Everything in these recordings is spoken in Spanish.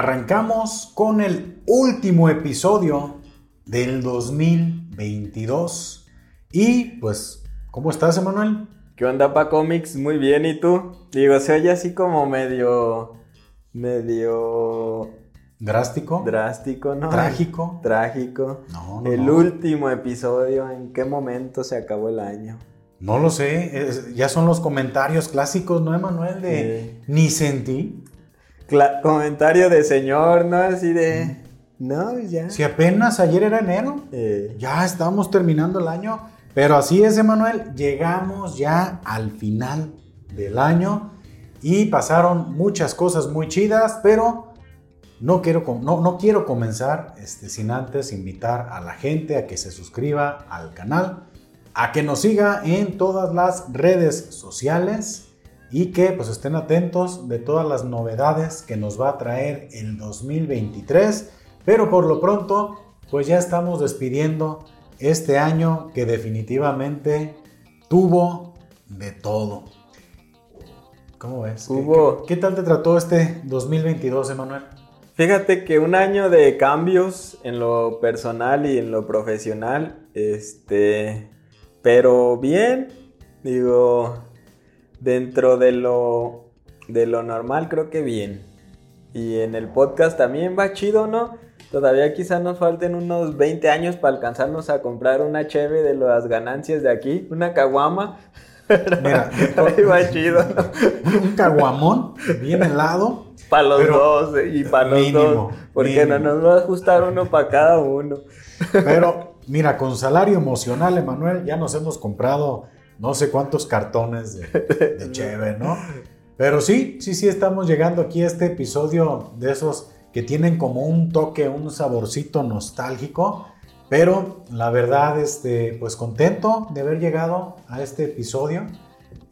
Arrancamos con el último episodio del 2022. Y pues, ¿cómo estás, Emanuel? ¿Qué onda, pa Comics? Muy bien, ¿y tú? Digo, se oye así como medio. medio. Drástico. Drástico, ¿no? Trágico. Trágico. No, no. El no. último episodio, ¿en qué momento se acabó el año? No lo sé. es- ya son los comentarios clásicos, ¿no, Emanuel? De ni sentí. Cla- comentario de señor, ¿no? Así de. No, ya. Si apenas ayer era enero. Eh, Ya estamos terminando el año. Pero así es, Emanuel. Llegamos ya al final del año. Y pasaron muchas cosas muy chidas. Pero no quiero, no, no quiero comenzar este, sin antes invitar a la gente a que se suscriba al canal. A que nos siga en todas las redes sociales. Y que pues estén atentos de todas las novedades que nos va a traer el 2023. Pero por lo pronto, pues ya estamos despidiendo este año que definitivamente tuvo de todo. ¿Cómo ves? ¿Qué- Hubo- ¿Qué, qué tal te trató este 2022, Emanuel? Fíjate que un año de cambios en lo personal y en lo profesional, este, pero bien, digo, dentro de lo, de lo normal creo que bien. Y en el podcast también va chido, ¿no? Todavía quizás nos falten unos 20 años para alcanzarnos a comprar una cheve de las ganancias de aquí, una caguama. Mira, Ahí va chido, ¿no? un caguamón bien helado. Para los Pero dos eh, y para los mínimo, dos. Porque no nos va a ajustar uno para cada uno. Pero mira, con salario emocional, Emanuel, ya nos hemos comprado no sé cuántos cartones de, de cheve, ¿no? Pero sí, sí, sí, estamos llegando aquí a este episodio de esos que tienen como un toque, un saborcito nostálgico. Pero la verdad, este, pues contento de haber llegado a este episodio,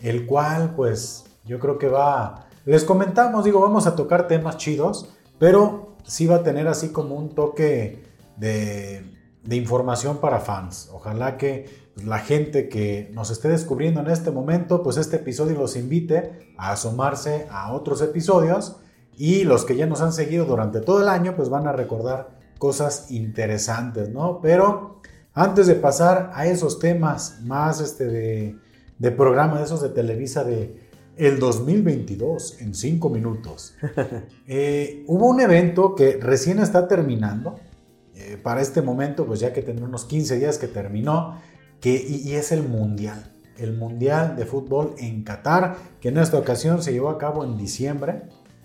el cual, pues, yo creo que va. Les comentamos, digo, vamos a tocar temas chidos, pero sí va a tener así como un toque de, de información para fans. Ojalá que pues, la gente que nos esté descubriendo en este momento, pues este episodio los invite a asomarse a otros episodios y los que ya nos han seguido durante todo el año, pues van a recordar cosas interesantes, ¿no? Pero antes de pasar a esos temas más este de, de programa, de esos de Televisa de el 2022 en 5 minutos, eh, hubo un evento que recién está terminando, eh, para este momento, pues ya que tiene unos 15 días que terminó, y es el Mundial, el Mundial de Fútbol en Qatar, que en esta ocasión se llevó a cabo en diciembre,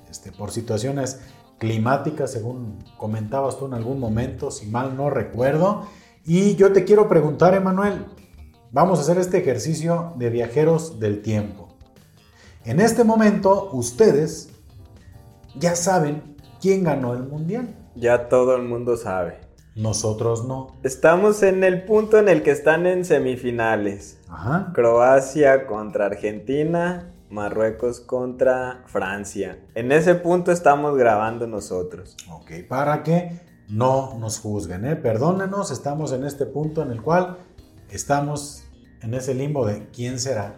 este, por situaciones climáticas, según comentabas tú en algún momento, si mal no recuerdo. Y yo te quiero preguntar, Emanuel, vamos a hacer este ejercicio de viajeros del tiempo. En este momento, ustedes ya saben quién ganó el Mundial. Ya todo el mundo sabe. Nosotros no. Estamos en el punto en el que están en semifinales. Ajá. Croacia contra Argentina, Marruecos contra Francia. En ese punto estamos grabando nosotros. Ok, para que no nos juzguen, ¿eh? Perdónenos, estamos en este punto en el cual estamos en ese limbo de quién será.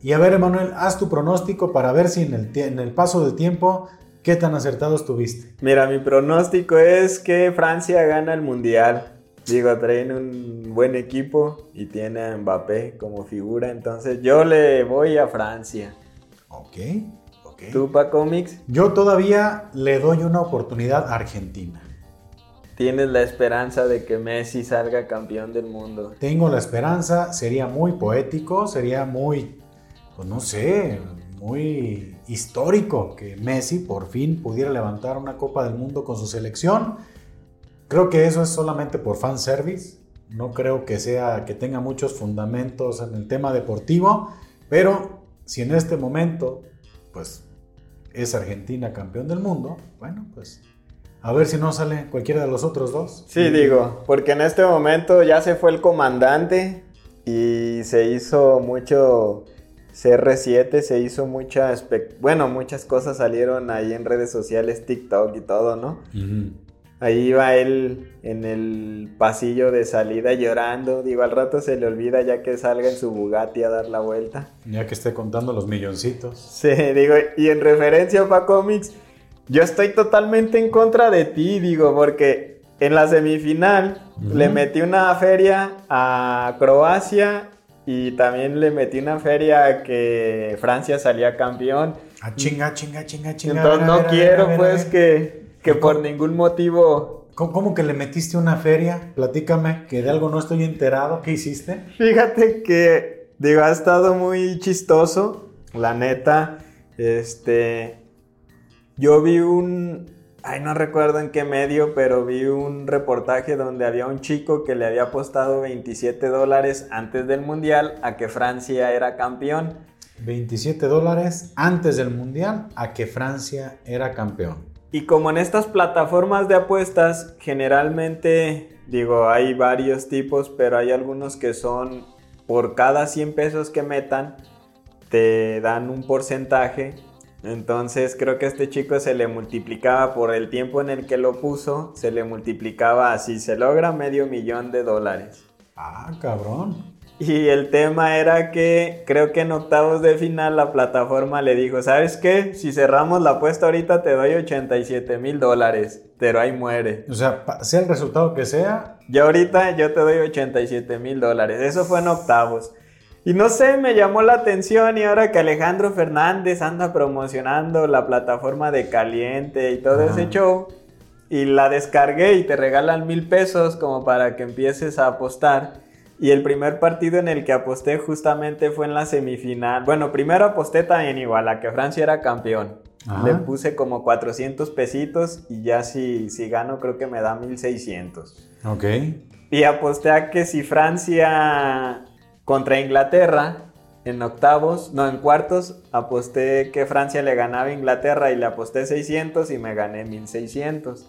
Y a ver, Emanuel, haz tu pronóstico para ver si en el, en el paso del tiempo, qué tan acertado estuviste. Mira, mi pronóstico es que Francia gana el mundial. Digo, traen un buen equipo y tiene a Mbappé como figura. Entonces yo le voy a Francia. Ok, ok. ¿Tú, pa Comics? Yo todavía le doy una oportunidad a Argentina. Tienes la esperanza de que Messi salga campeón del mundo. Tengo la esperanza, sería muy poético, sería muy, pues no sé, muy histórico que Messi por fin pudiera levantar una Copa del Mundo con su selección. Creo que eso es solamente por fanservice. No creo que sea que tenga muchos fundamentos en el tema deportivo, pero si en este momento, pues es Argentina campeón del mundo, bueno, pues a ver si no sale cualquiera de los otros dos. Sí, digo, porque en este momento ya se fue el comandante y se hizo mucho CR7, se hizo mucha, bueno, muchas cosas salieron ahí en redes sociales, TikTok y todo, ¿no? Ahí iba él en el pasillo de salida llorando, digo, al rato se le olvida ya que salga en su Bugatti a dar la vuelta. Ya que esté contando los milloncitos. Sí, digo, y en referencia a Comics, yo estoy totalmente en contra de ti, digo, porque en la semifinal le metí una feria a Croacia y también le metí una feria que Francia salía campeón. Ah, chinga, chinga, chinga, chinga. Entonces no quiero pues que, que por ningún motivo... ¿Cómo, que le metiste una feria? Platícame, que de algo no estoy enterado. ¿Qué hiciste? Fíjate que, digo, ha estado muy chistoso, la neta. Este, yo vi un, ay, no recuerdo en qué medio, pero vi un reportaje donde había un chico que le había apostado 27 dólares antes del mundial a que Francia era campeón. 27 dólares antes del mundial a que Francia era campeón. Y como en estas plataformas de apuestas, generalmente, digo, hay varios tipos, pero hay algunos que son por cada 100 pesos que metan, te dan un porcentaje. Entonces creo que a este chico se le multiplicaba por el tiempo en el que lo puso, se le multiplicaba así, se logra medio millón de dólares. Ah, cabrón. Y el tema era que creo que en octavos de final la plataforma le dijo, ¿sabes qué? Si cerramos la apuesta ahorita te doy 87 mil dólares, pero ahí muere. O sea, sea el resultado que sea. Ya ahorita yo te doy 87 mil dólares. Eso fue en octavos. Y no sé, me llamó la atención y ahora que Alejandro Fernández anda promocionando la plataforma de Caliente y todo ese show, y la descargué y te regalan mil pesos como para que empieces a apostar. Y el primer partido en el que aposté justamente fue en la semifinal. Bueno, primero aposté también igual a que Francia era campeón. Le puse como 400 pesitos y ya si, si gano creo que me da 1600. Ok. Y aposté a que si Francia contra Inglaterra en octavos, no, en cuartos, aposté que Francia le ganaba a Inglaterra y le aposté 600 y me gané 1600.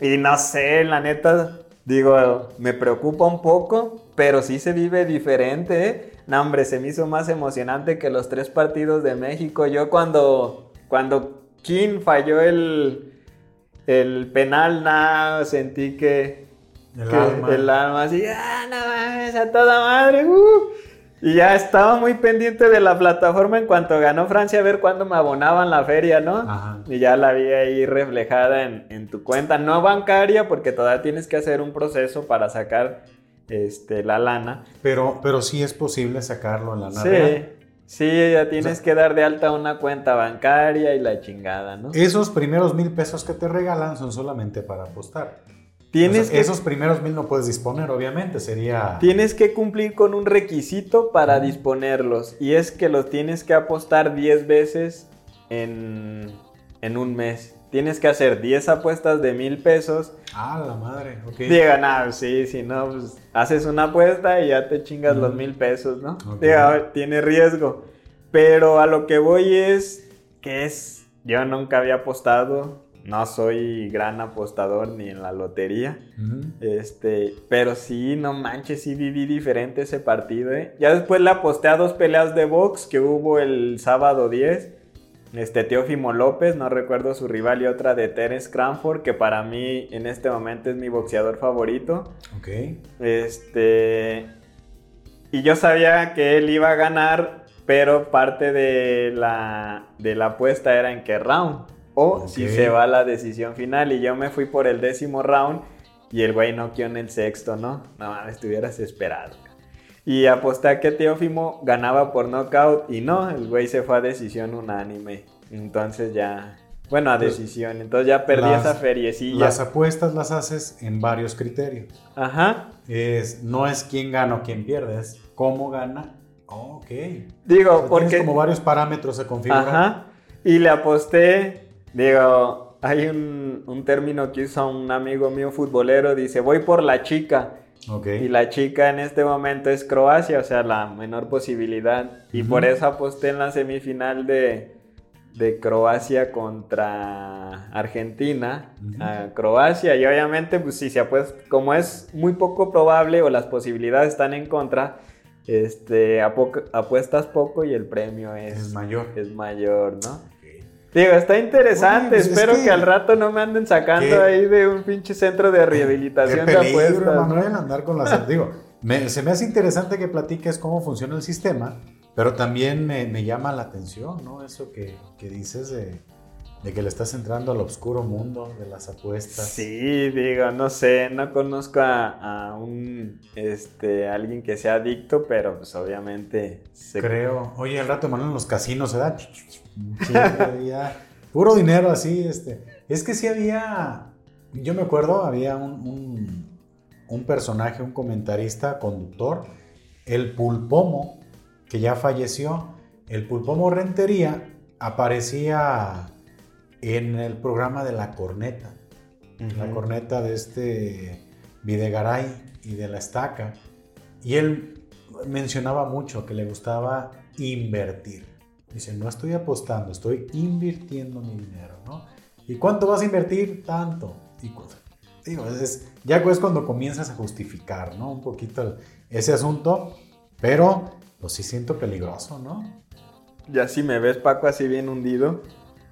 Y no sé, la neta, Digo, me preocupa un poco, pero sí se vive diferente. ¿eh? No, hombre, se me hizo más emocionante que los tres partidos de México. Yo cuando, cuando King falló el, el penal, nada, sentí que, el, alma. el alma así, ah, no mames, a toda madre. Uh". Y ya estaba muy pendiente de la plataforma en cuanto ganó Francia a ver cuándo me abonaban la feria, ¿no? Y ya la vi ahí reflejada en, tu cuenta, no bancaria, porque todavía tienes que hacer un proceso para sacar este, la lana. Pero, pero sí es posible sacarlo en la lana. Sí, sí, ya tienes que dar de alta una cuenta bancaria y la chingada, ¿no? Esos primeros mil pesos que te regalan son solamente para apostar. Tienes esos primeros mil no puedes disponer, obviamente, sería... Tienes que cumplir con un requisito para disponerlos y es que los tienes que apostar 10 veces en, en un mes. Tienes que hacer 10 apuestas de mil pesos. Ah, la madre, ok. Diga, no, sí, si no, pues haces una apuesta y ya te chingas los mil pesos, ¿no? Diga, tiene riesgo. Pero a lo que voy es que es, yo nunca había apostado no soy gran apostador ni en la lotería. Este, pero sí, no manches, sí viví diferente ese partido, ¿eh? Ya después le aposté a dos peleas de box que hubo el sábado 10. Este, Teófimo López, no recuerdo su rival, y otra de Terence Cranford, que para mí en este momento es mi boxeador favorito. Ok. Este. Y yo sabía que él iba a ganar, pero parte de la, de la apuesta era en qué round o si se va a la decisión final. Y yo me fui por el décimo round y el güey no quedó en el sexto, ¿no? No estuvieras esperado. Y aposté a que Teófimo ganaba por knockout y no, el güey se fue a decisión unánime. Entonces ya, bueno, a decisión. Entonces ya perdí esa feriecilla. Las apuestas las haces en varios criterios. Ajá. Es, no es quién gana o quién pierde, es cómo gana. ok. Digo, porque... como varios parámetros se configuran. Ajá. Y le aposté Digo, hay un, término que usa un amigo mío futbolero, dice, voy por la chica. Y la chica en este momento es Croacia, o sea, la menor posibilidad. Y por eso aposté en la semifinal de, Croacia contra Argentina a Croacia. Y obviamente, pues si se apuesta, como es muy poco probable o las posibilidades están en contra, este, apuestas poco y el premio es, es mayor. Es mayor, ¿no? Digo, está interesante. Pues Espero que, al rato no me anden sacando ahí de un pinche centro de rehabilitación qué peligro, de apuestas. Manuel, andar con las. digo, se me hace interesante que platiques cómo funciona el sistema, pero también me, llama la atención, ¿no? Eso que, dices de, de que le estás entrando al oscuro mundo de las apuestas. Sí, digo, no sé, no conozco a, un, este, alguien que sea adicto, pero pues obviamente... Creo, oye, al rato en los casinos se puro dinero así, este. Es que sí había, yo me acuerdo, había un, un personaje, un comentarista, conductor, el Pulpomo, que ya falleció. El Pulpomo Rentería aparecía en el programa de La Corneta. La corneta de este Videgaray y de la estaca. Y él mencionaba mucho que le gustaba invertir. Dice, no estoy apostando, estoy invirtiendo mi dinero, ¿no? ¿Y cuánto vas a invertir? Tanto. Y digo, es, ya es cuando comienzas a justificar, ¿no? Un poquito ese asunto, pero pues sí siento peligroso, ¿no? Ya si me ves, Paco, así bien hundido,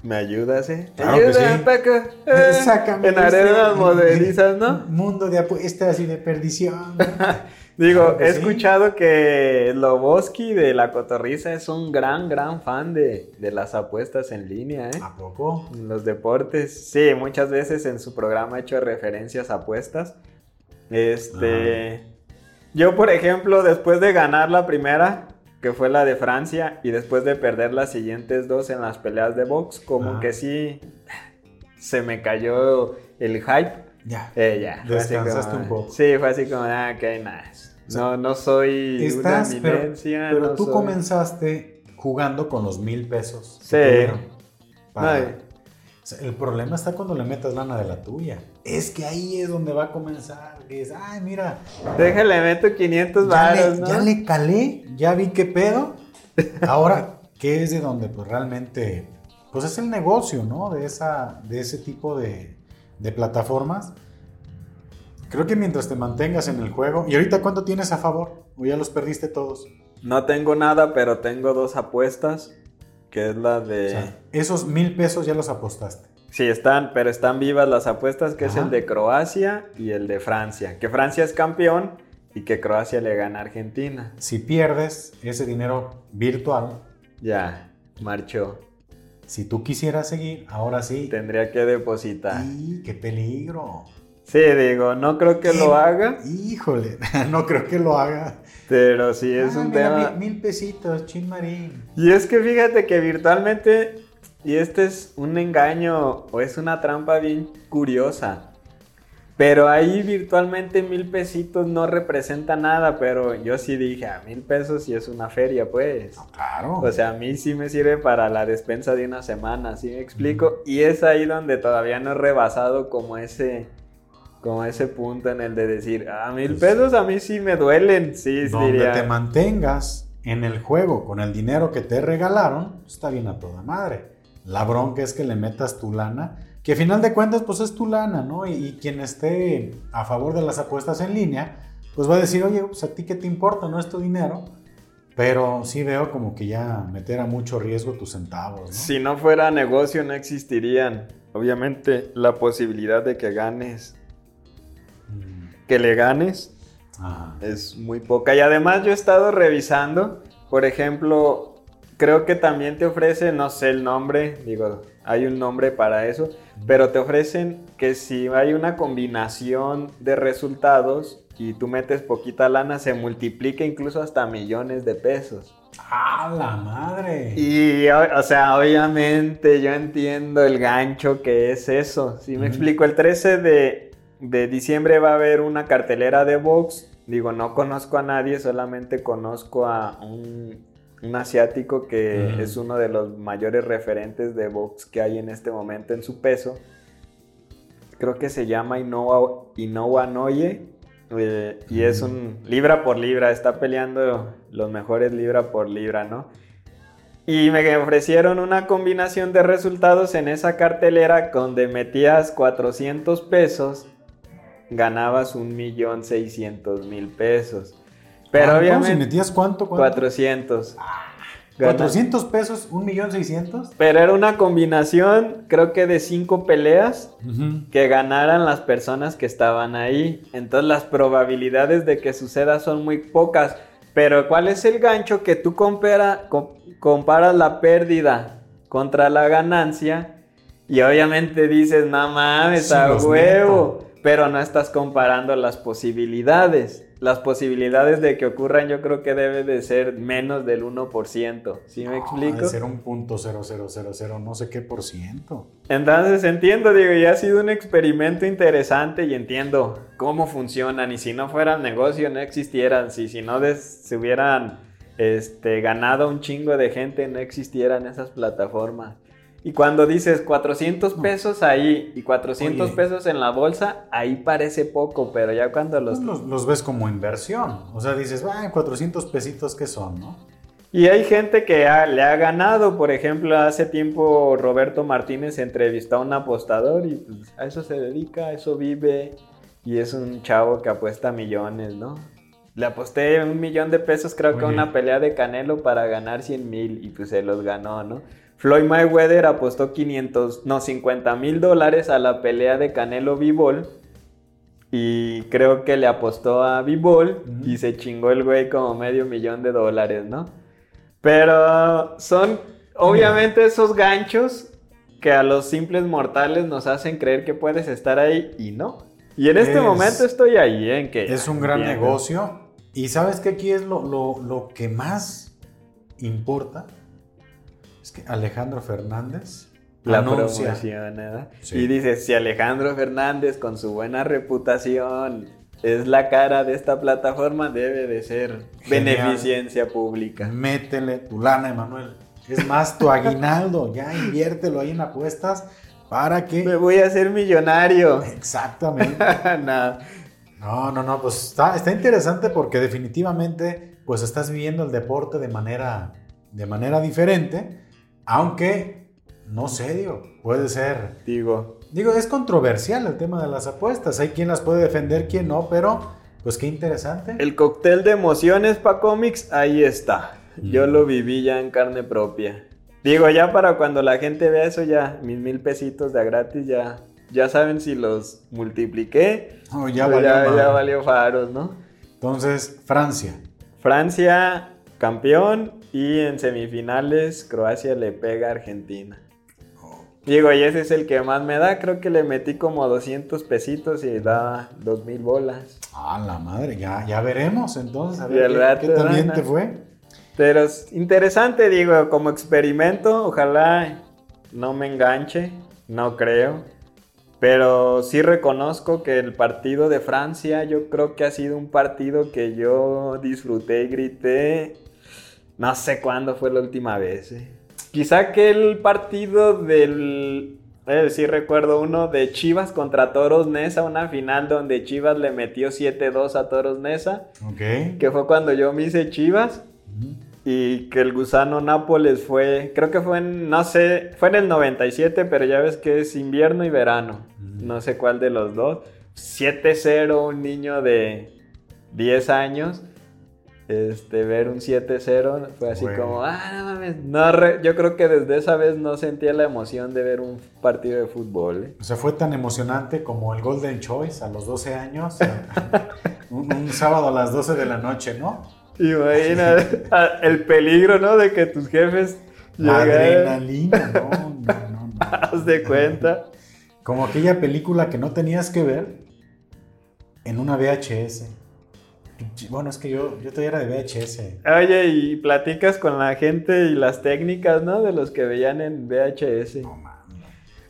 ¿Me ayudas, eh? Claro que sí. Paco. Eh, Sácame en arenas este modelizas, ¿no? Mundo de apuestas y de perdición. Digo, he escuchado que Loboski de La Cotorriza es un gran, gran fan de, de, las apuestas en línea, ¿eh? ¿A poco? Los deportes. Sí, muchas veces en su programa ha hecho referencias a apuestas. Este. Yo, por ejemplo, después de ganar la primera, que fue la de Francia, y después de perder las siguientes dos en las peleas de box, como que sí se me cayó el hype. Ya. Eh, ya. Descansaste un poco. Sí, fue así como, ah, ok, nada. No, no soy una eminencia. Pero, tú comenzaste jugando con los mil pesos. Sí. el problema está cuando le metas lana de la tuya. Es que ahí es donde va a comenzar que es, ay, mira. Déjale, meto 500 baros, ¿no? Ya le calé, ya vi qué pedo. Ahora, ¿qué es de donde pues realmente, pues es el negocio, ¿no? De, esa, de ese tipo de, de plataformas. Creo que mientras te mantengas en el juego, ¿y ahorita cuánto tienes a favor? ¿O ya los perdiste todos? No tengo nada, pero tengo dos apuestas, que es la de... esos mil pesos ya los apostaste. Sí, están, pero están vivas las apuestas, que es el de Croacia y el de Francia. Que Francia es campeón y que Croacia le gana a Argentina. Si pierdes ese dinero virtual. Ya, marchó. Si tú quisieras seguir, ahora sí. Tendría que depositar. ¡Y qué peligro! Sí, digo, no creo que lo haga. Híjole, no creo que lo haga. Pero sí es ah, un tema. Mil, mil pesitos, chin marín. Y es que fíjate que virtualmente y este es un engaño o es una trampa bien curiosa. Pero ahí virtualmente mil pesitos no representa nada, pero yo sí dije, a mil pesos y es una feria, pues. claro. O sea, a mí sí me sirve para la despensa de una semana, ¿sí me explico? Y es ahí donde todavía no he rebasado como ese, como ese punto en el de decir, a mil pues pesos a mí sí me duelen, sí, donde te mantengas en el juego con el dinero que te regalaron, está bien a toda madre. La bronca es que le metas tu lana, que a final de cuentas pues es tu lana, ¿no? Y, quien esté a favor de las apuestas en línea, pues va a decir, oye, pues a ti qué te importa, no es tu dinero. Pero sí veo como que ya meter a mucho riesgo tus centavos. ¿no? Si no fuera negocio no existirían. Obviamente la posibilidad de que ganes, mm. que le ganes, es muy poca. Y además yo he estado revisando, por ejemplo, creo que también te ofrecen, no sé el nombre, digo, hay un nombre para eso, pero te ofrecen que si hay una combinación de resultados y tú metes poquita lana, se multiplica incluso hasta millones de pesos. ¡Ah, la madre! Y, o, sea, obviamente yo entiendo el gancho que es eso. Si me explico, el 13 de, de diciembre va a haber una cartelera de box. Digo, no conozco a nadie, solamente conozco a un un asiático que es uno de los mayores referentes de box que hay en este momento en su peso. Creo que se llama Inoue, Inoue Noye. Eh, y es un libra por libra, está peleando los mejores libra por libra, ¿no? Y me ofrecieron una combinación de resultados en esa cartelera donde metías 400 pesos, ganabas un millón mil pesos. Pero obviamente. Si metías cuánto, cuánto? 400. 400 pesos, un millón seiscientos. Pero era una combinación, creo que de cinco peleas que ganaran las personas que estaban ahí. Entonces las probabilidades de que suceda son muy pocas. Pero ¿cuál es el gancho que tú compara, comparas la pérdida contra la ganancia? Y obviamente dices, no mames, a huevo. Pero no estás comparando las posibilidades. Las posibilidades de que ocurran yo creo que debe de ser menos del 1%. ¿Sí me explico? De ser un punto no sé qué por ciento. Entonces entiendo, digo, ya ha sido un experimento interesante y entiendo cómo funcionan. Y si no fueran negocio, no existieran. Si, si no se hubieran este, ganado un chingo de gente, no existieran esas plataformas. Y cuando dices 400 pesos ahí y 400 Oye. pesos en la bolsa, ahí parece poco, pero ya cuando los... Pues los, los ves como inversión. O sea, dices, va, 400 pesitos que son, ¿no? Y hay gente que ha- le ha ganado, por ejemplo, hace tiempo Roberto Martínez entrevistó a un apostador y pues, a eso se dedica, a eso vive y es un chavo que apuesta millones, ¿no? Le aposté un millón de pesos creo que a Oye. una pelea de Canelo para ganar 100 mil y pues se los ganó, ¿no? Floyd Mayweather apostó 500, no, 50 mil dólares a la pelea de Canelo Bivol y creo que le apostó a Bivol y se chingó el güey como medio millón de dólares, ¿no? Pero son obviamente esos ganchos que a los simples mortales nos hacen creer que puedes estar ahí y no. Y en este Es- momento estoy ahí, ¿eh? en que Es un gran negocio. Y sabes que aquí es lo, lo- lo que más importa. Es que Alejandro Fernández la anuncia. promoción, ¿verdad? Sí. Y dices, si Alejandro Fernández con su buena reputación es la cara de esta plataforma, debe de ser Genial. beneficencia pública. Métele tu lana, Emanuel. Es más, tu aguinaldo, ya inviértelo ahí en apuestas para que... Me voy a hacer millonario. Exactamente. No, no, no, pues está, está interesante porque definitivamente pues estás viviendo el deporte de manera, de manera diferente, aunque, no sé, digo, puede ser... Digo, Digo, es controversial el tema de las apuestas, hay quien las puede defender, quien no, pero pues qué interesante. el cóctel de emociones para cómics, ahí está. Yo Mm. lo viví ya en carne propia. Digo, ya para cuando la gente vea eso, ya mis mil pesitos de gratis, ya, ya saben si los multipliqué. Oh, ya valió ya valió faros, ¿no? Entonces, Francia. Francia campeón y en semifinales Croacia le pega a Argentina. Digo, y ese es el que más me da, creo que le metí como 200 pesitos y da 2000 bolas. Ah, la madre, ya, ya veremos entonces, a ver qué, a- te fue. Pero es interesante, digo, como experimento, ojalá no me enganche, no creo. Pero sí reconozco que el partido de Francia yo creo que ha sido un partido que yo disfruté y grité. No sé cuándo fue la última vez. eh. Quizá que el partido del... eh, sí recuerdo uno de Chivas contra Toros Nesa, una final donde Chivas le metió 7-2 a Toros Nesa, Ok. que fue cuando yo me hice Chivas. Y que el gusano Nápoles fue, creo que fue en, no sé, fue en el 97, pero ya ves que es invierno y verano. No sé cuál de los dos. 7-0, un niño de 10 años. Este, ver un 7-0 fue así como, ah, no mames. No, re- yo creo que desde esa vez no sentía la emoción de ver un partido de fútbol. ¿eh? O sea, fue tan emocionante como el Golden Choice a los 12 años, un, un sábado a las 12 de la noche, ¿no? Imagina el peligro, ¿no? De que tus jefes adrenalina, no, no, no, no. Haz de cuenta. Como aquella película que no tenías que ver en una VHS. Bueno, es que yo, yo todavía era de VHS. Oye, y platicas con la gente y las técnicas, ¿no? De los que veían en VHS. No mames.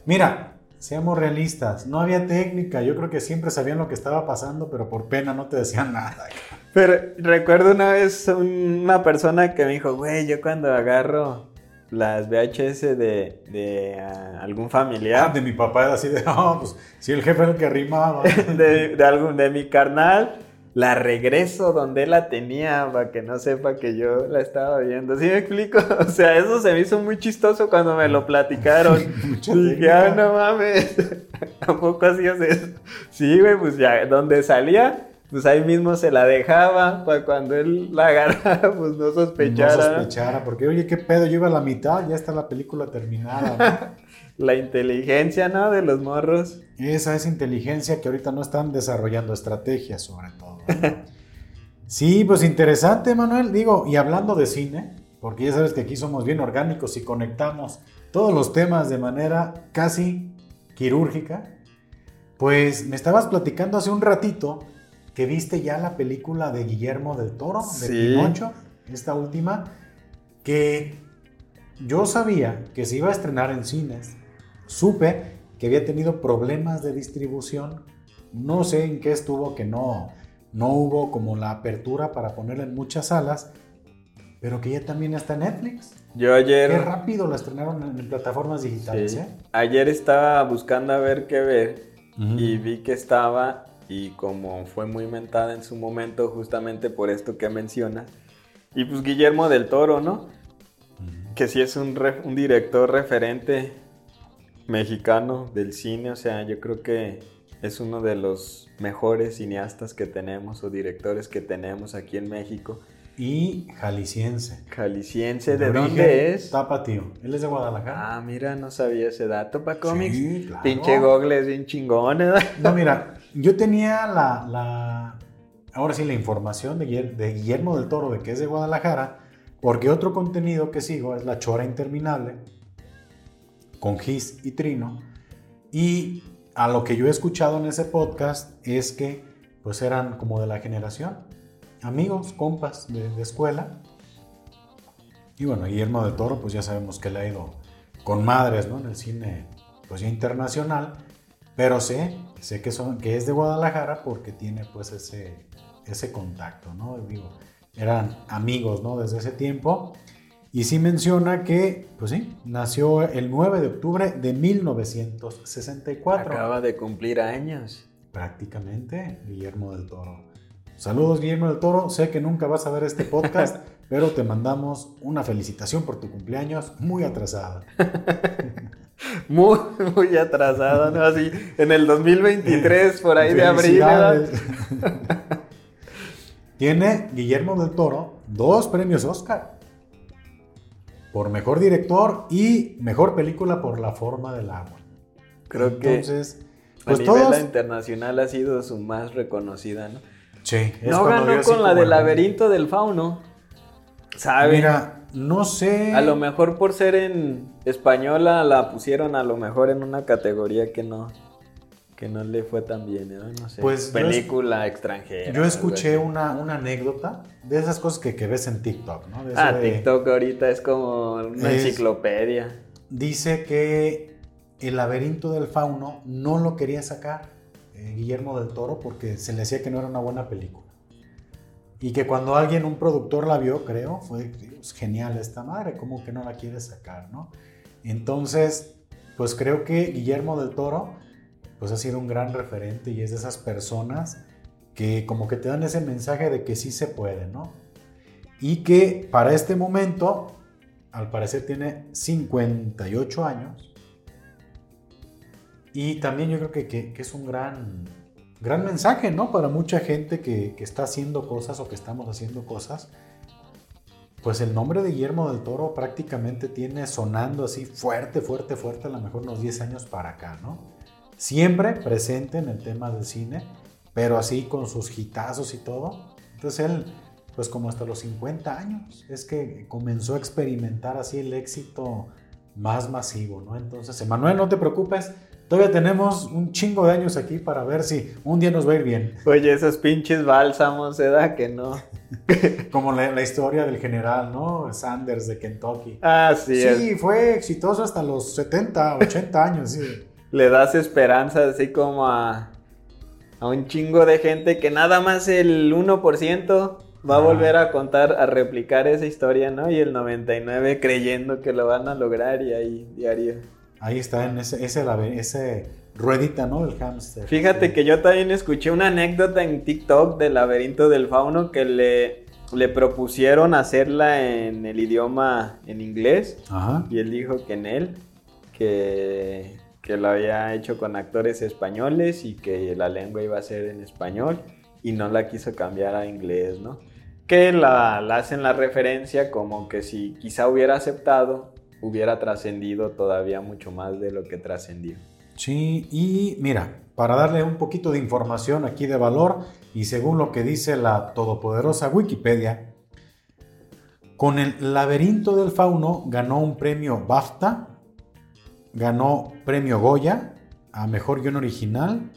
Mira, seamos realistas, no había técnica, yo creo que siempre sabían lo que estaba pasando, pero por pena no te decían nada. Pero recuerdo una vez un- una persona que me dijo, güey, yo cuando agarro las VHS de, de ah, algún Ah, familiar, de mi papá era así de, no, pues si el jefe era el que rimaba. de, de algún, de mi carnal, la regreso donde él la tenía para que no sepa que yo la estaba viendo. ¿Sí me explico? O sea, eso se me hizo muy chistoso cuando me lo platicaron. Dije, ah, no mames. ¿A poco hacías eso? Sí, güey, pues ya, donde salía, pues ahí mismo se la dejaba para cuando él la agarrara, pues no sospechara. No sospechara, porque oye, qué pedo, yo iba a la mitad, ya está la película terminada. La inteligencia, ¿no? De los morros. Esa es inteligencia que ahorita no están desarrollando estrategias, sobre todo. sí, pues interesante, Manuel. Digo, y hablando de cine, porque ya sabes que aquí somos bien orgánicos y conectamos todos los temas de manera casi quirúrgica. Pues me estabas platicando hace un ratito que viste ya la película de Guillermo del Toro, de Pinocho, esta última, que yo sabía que se iba a estrenar en cines. Supe que había tenido problemas de distribución. No sé en qué estuvo que no, no hubo como la apertura para ponerla en muchas salas, pero que ya también está en Netflix. Yo ayer... Qué rápido la estrenaron en, plataformas digitales, ¿eh? Ayer estaba buscando a ver qué ver y vi que estaba y como fue muy mentada en su momento justamente por esto que menciona. Y pues Guillermo del Toro, ¿no? Que sí es un, un director referente mexicano del cine, o sea, yo creo que es uno de los mejores cineastas que tenemos o directores que tenemos aquí en México. Y jalisciense. Jalisciense, ¿de, dónde es? Tapatío. Él es de Guadalajara. Ah, mira, no sabía ese dato para cómics. Sí, claro. Pinche Google es bien chingón, ¿eh? No, mira, yo tenía la, la ahora sí, la información de, de Guillermo del Toro, de que es de Guadalajara, porque otro contenido que sigo es La Chora Interminable, con Gis y Trino, y a lo que yo he escuchado en ese podcast es que pues eran como de la generación, amigos, compas de, escuela. Y bueno, Guillermo del Toro, pues ya sabemos que le ha ido con madres, ¿no? En el cine, pues ya internacional. Pero sé, sé que, son, que es de Guadalajara porque tiene pues ese, ese contacto, ¿no? Digo, eran amigos, ¿no? Desde ese tiempo. Y sí menciona que, pues sí, nació el 9 de octubre de 1964. Acaba de cumplir años. Prácticamente, Guillermo del Toro. Saludos, Guillermo del Toro. Sé que nunca vas a ver este podcast, pero te mandamos una felicitación por tu cumpleaños muy atrasada. muy, muy atrasada, ¿no? Así, en el 2023, por ahí de abril. Tiene Guillermo del Toro dos premios Oscar. Por mejor director y mejor película por La forma del agua. Creo Entonces, que pues a nivel internacional ha sido su más reconocida, ¿no? Sí. no ganó con la del laberinto del fauno. ¿Sabe? Mira, no sé. A lo mejor por ser en española la pusieron a lo mejor en una categoría que no que no le fue tan bien, ¿no? no sé. Pues película extranjera. Yo escuché una, anécdota de esas cosas que, ves en TikTok, ¿no? ah, TikTok ahorita es como una enciclopedia. Dice que el laberinto del fauno no lo quería sacar eh, Guillermo del Toro porque se le decía que no era una buena película. Y que cuando alguien, un productor la vio, creo, fue genial esta madre, ¿cómo que no la quiere sacar, no? Entonces, pues creo que Guillermo del Toro pues ha sido un gran referente y es de esas personas que como que te dan ese mensaje de que sí se puede, ¿no? Y que para este momento, al parecer tiene 58 años. Y también yo creo que, que, es un gran, gran mensaje, ¿no? Para mucha gente que, que, está haciendo cosas o que estamos haciendo cosas. Pues el nombre de Guillermo del Toro prácticamente tiene sonando así fuerte, fuerte, fuerte, a lo mejor unos 10 años para acá, ¿no? Siempre presente en el tema del cine, pero así con sus hitazos y todo. Entonces él, pues como hasta los 50 años, es que comenzó a experimentar así el éxito más masivo, ¿no? Entonces, Emanuel, no te preocupes, todavía tenemos un chingo de años aquí para ver si un día nos va a ir bien. Oye, esos pinches bálsamos, ¿eh? Que no. Como la, historia del general, ¿no? Sanders de Kentucky. Ah, sí. Sí, fue exitoso hasta los 70, 80 años, sí le das esperanza así como a, a un chingo de gente que nada más el 1% va a volver a contar, a replicar esa historia, ¿no? Y el 99 creyendo que lo van a lograr y ahí diario. Ahí está en ese, ese, ese ruedita, ¿no? El hámster. Fíjate que yo también escuché una anécdota en TikTok del laberinto del fauno que le, le propusieron hacerla en el idioma en inglés. Y él dijo que en él, que que lo había hecho con actores españoles y que la lengua iba a ser en español y no la quiso cambiar a inglés, ¿no? Que la, hacen la referencia como que si quizá hubiera aceptado, hubiera trascendido todavía mucho más de lo que trascendió. Sí, y mira, para darle un poquito de información aquí de valor, y según lo que dice la todopoderosa Wikipedia, con el laberinto del fauno ganó un premio BAFTA ganó premio Goya a Mejor Guión Original.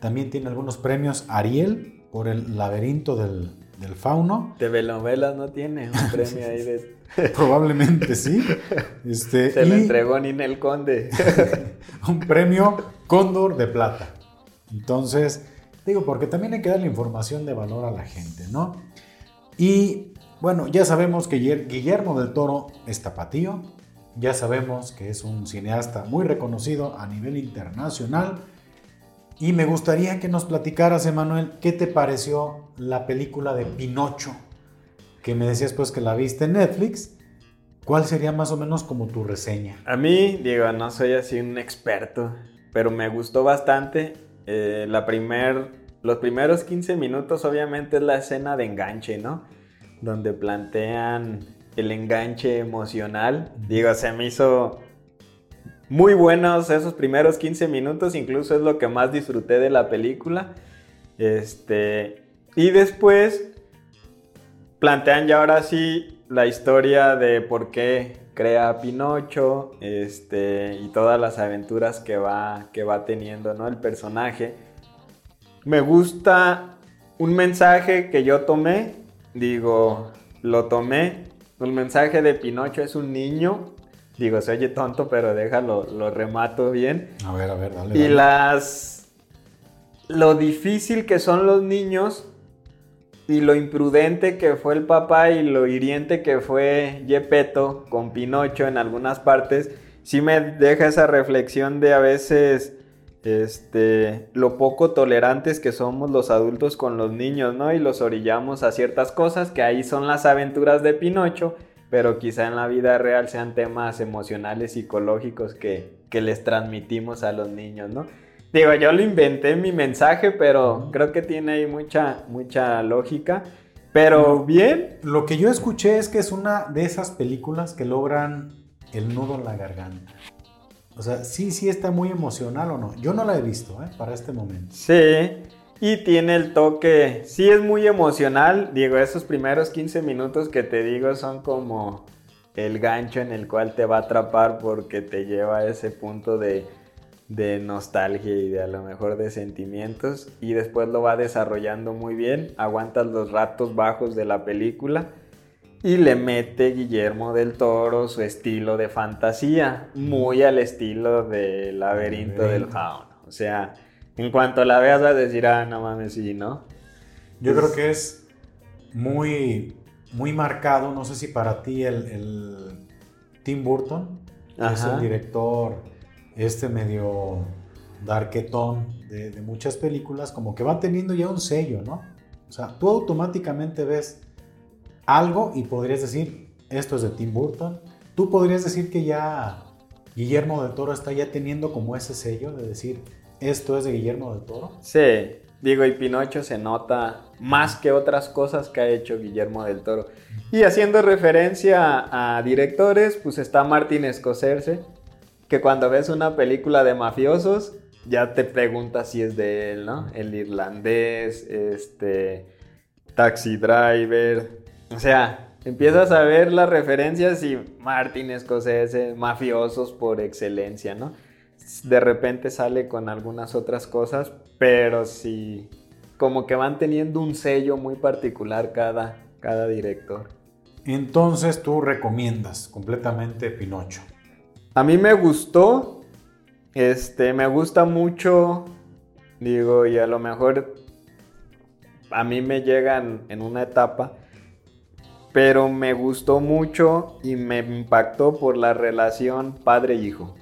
También tiene algunos premios Ariel por el laberinto del, del fauno. Telenovelas no tiene un premio ahí de... Probablemente sí. Este, Se le y entregó Ninel Conde. un premio Cóndor de Plata. Entonces, digo, porque también hay que darle información de valor a la gente, ¿no? Y bueno, ya sabemos que Guiller- Guillermo del Toro es tapatío. Ya sabemos que es un cineasta muy reconocido a nivel internacional. Y me gustaría que nos platicaras, Emanuel, ¿qué te pareció la película de Pinocho? Que me decías pues que la viste en Netflix. ¿Cuál sería más o menos como tu reseña? A mí, digo, no soy así un experto, pero me gustó bastante. Eh, la primer, los primeros 15 minutos obviamente es la escena de enganche, ¿no? Donde plantean el enganche emocional. Digo, se me hizo muy buenos esos primeros 15 minutos, incluso es lo que más disfruté de la película. Este, y después plantean ya ahora sí la historia de por qué crea Pinocho este, y todas las aventuras que va, que va teniendo ¿no? el personaje. Me gusta un mensaje que yo tomé, digo, lo tomé. El mensaje de Pinocho es un niño, digo, se oye tonto, pero déjalo, lo remato bien. A ver, a ver, dale. Y dale. las. Lo difícil que son los niños y lo imprudente que fue el papá y lo hiriente que fue Gepetto con Pinocho en algunas partes, sí me deja esa reflexión de a veces este, lo poco tolerantes que somos los adultos con los niños, ¿no? Y los orillamos a ciertas cosas que ahí son las aventuras de Pinocho, pero quizá en la vida real sean temas emocionales, psicológicos que, que les transmitimos a los niños, ¿no? Digo, yo lo inventé en mi mensaje, pero creo que tiene ahí mucha, mucha lógica. Pero bien, Lo que yo escuché es que es una de esas películas que logran el nudo en la garganta. O sea, sí, sí está muy emocional o no. Yo no la he visto, ¿eh? Para este momento. Sí, y tiene el toque, sí es muy emocional, digo, esos primeros 15 minutos que te digo son como el gancho en el cual te va a atrapar porque te lleva a ese punto de, de nostalgia y de a lo mejor de sentimientos y después lo va desarrollando muy bien, aguantas los ratos bajos de la película y le mete Guillermo del Toro su estilo de fantasía, muy al estilo del laberinto del fauno, o sea... En cuanto la veas vas a decir, ah, no mames, sí, ¿no? Yo creo que es muy, muy marcado. No sé si para ti el, el Tim Burton, que es Ajá. el director este medio darketón de, de muchas películas, como que va teniendo ya un sello, ¿no? O sea, tú automáticamente ves algo y podrías decir, esto es de Tim Burton. Tú podrías decir que ya Guillermo del Toro está ya teniendo como ese sello de decir, esto es de Guillermo del Toro. Sí, digo, y Pinocho se nota más que otras cosas que ha hecho Guillermo del Toro. Y haciendo referencia a directores, pues está Martin Scorsese, que cuando ves una película de mafiosos, ya te preguntas si es de él, ¿no? El irlandés, este, Taxi Driver, o sea, empiezas a ver las referencias y Martin Scorsese, mafiosos por excelencia, ¿no? De repente sale con algunas otras cosas, pero sí, como que van teniendo un sello muy particular cada, cada director. Entonces tú recomiendas completamente Pinocho. A mí me gustó, este, me gusta mucho, digo, y a lo mejor a mí me llegan en una etapa, pero me gustó mucho y me impactó por la relación padre-hijo.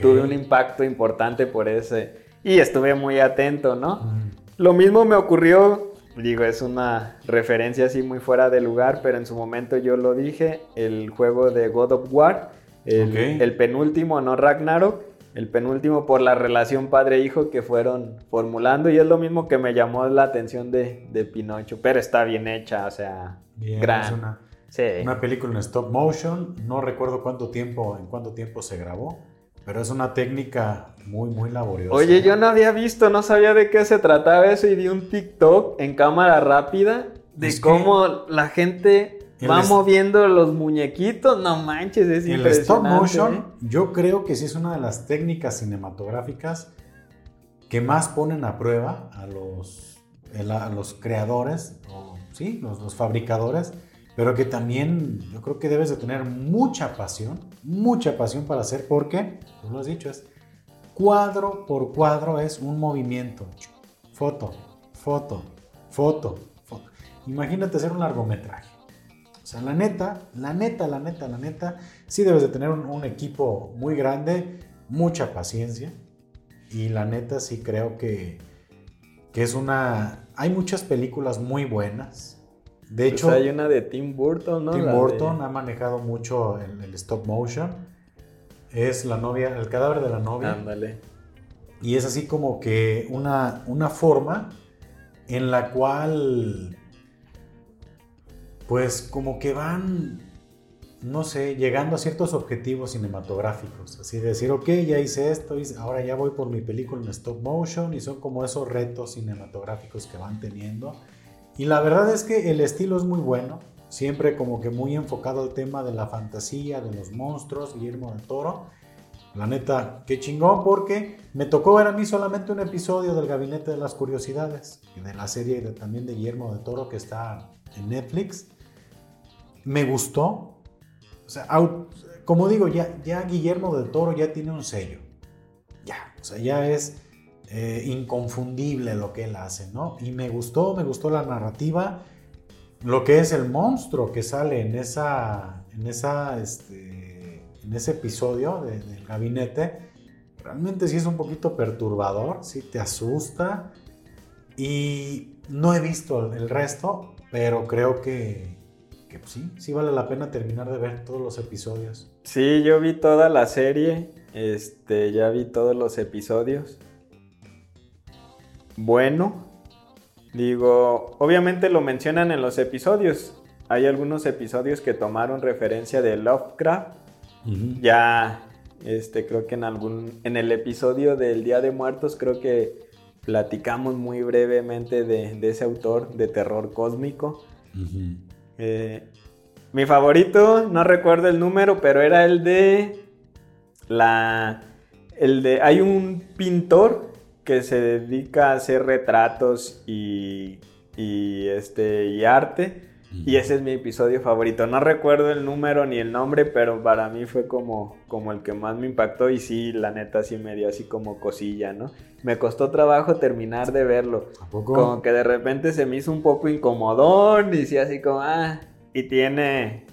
Tuve un impacto importante por ese y estuve muy atento, ¿no? Mm. Lo mismo me ocurrió, digo, es una referencia así muy fuera de lugar, pero en su momento yo lo dije, el juego de God of War, el penúltimo, no Ragnarok, el penúltimo por la relación padre-hijo que fueron formulando y es lo mismo que me llamó la atención de, de Pinocho, pero está bien hecha, o sea, Bien, gran. es una, Sí. una película en stop motion. No recuerdo cuánto tiempo, en cuánto tiempo se grabó, pero es una técnica muy, muy laboriosa. Oye, yo no había visto, no sabía de qué se trataba eso y vi un TikTok en cámara rápida de Es que- cómo la gente va moviendo los muñequitos, no manches, es el stop motion, ¿eh? yo creo que sí es una de las técnicas cinematográficas que más ponen a prueba a los, a los creadores, o, sí, los, los fabricadores, pero que también yo creo que debes de tener mucha pasión, mucha pasión para hacer, porque, tú lo has dicho, es cuadro por cuadro es un movimiento. Foto, foto, foto, foto. Imagínate hacer un largometraje. O sea, la neta, la neta, la neta, la neta, sí debes de tener un, equipo muy grande, mucha paciencia. Y la neta sí creo que, que es una... Hay muchas películas muy buenas. De pues hecho... hay una de Tim Burton, ¿no? Tim Burton ha manejado mucho el, el stop motion. Es la novia, el cadáver de la novia. Ándale. Y es así como que una, una forma en la cual, pues como que van, no sé, llegando a ciertos objetivos cinematográficos. Así de decir, ok, ya hice esto, ahora ya voy por mi película en stop motion y son como esos retos cinematográficos que van teniendo. Y la verdad es que el estilo es muy bueno, siempre como que muy enfocado al tema de la fantasía, de los monstruos, Guillermo del Toro. La neta, qué chingón porque me tocó ver a mí solamente un episodio del Gabinete de las Curiosidades, de la serie también de Guillermo de Toro que está en Netflix. Me gustó. O sea, como digo, ya, Guillermo del Toro ya tiene un sello. Ya, o sea, ya es eh, inconfundible lo que él hace, ¿no? Y me gustó, me gustó la narrativa, lo que es el monstruo que sale en esa, en esa, este, en ese episodio del gabinete, realmente sí es un poquito perturbador, sí te asusta. Y no he visto el resto, pero creo que, que sí, sí vale la pena terminar de ver todos los episodios. Sí, yo vi toda la serie, este, ya vi todos los episodios. Bueno, digo, obviamente lo mencionan en los episodios. Hay algunos episodios que tomaron referencia de Lovecraft ya, este, creo que en algún, en el episodio del Día de Muertos, creo que platicamos muy brevemente de, ese autor de terror cósmico. Eh, mi favorito, no recuerdo el número, pero era el de la, el de, hay un pintor que se dedica a hacer retratos y, y este, y arte y ese es mi episodio favorito. No recuerdo el número ni el nombre, pero para mí fue como, como el que más me impactó y sí, la neta sí me dio así como cosilla, ¿no? Me costó trabajo terminar de verlo. ¿A poco? Como que de repente se me hizo un poco incomodón y sí así como, ah, y tiene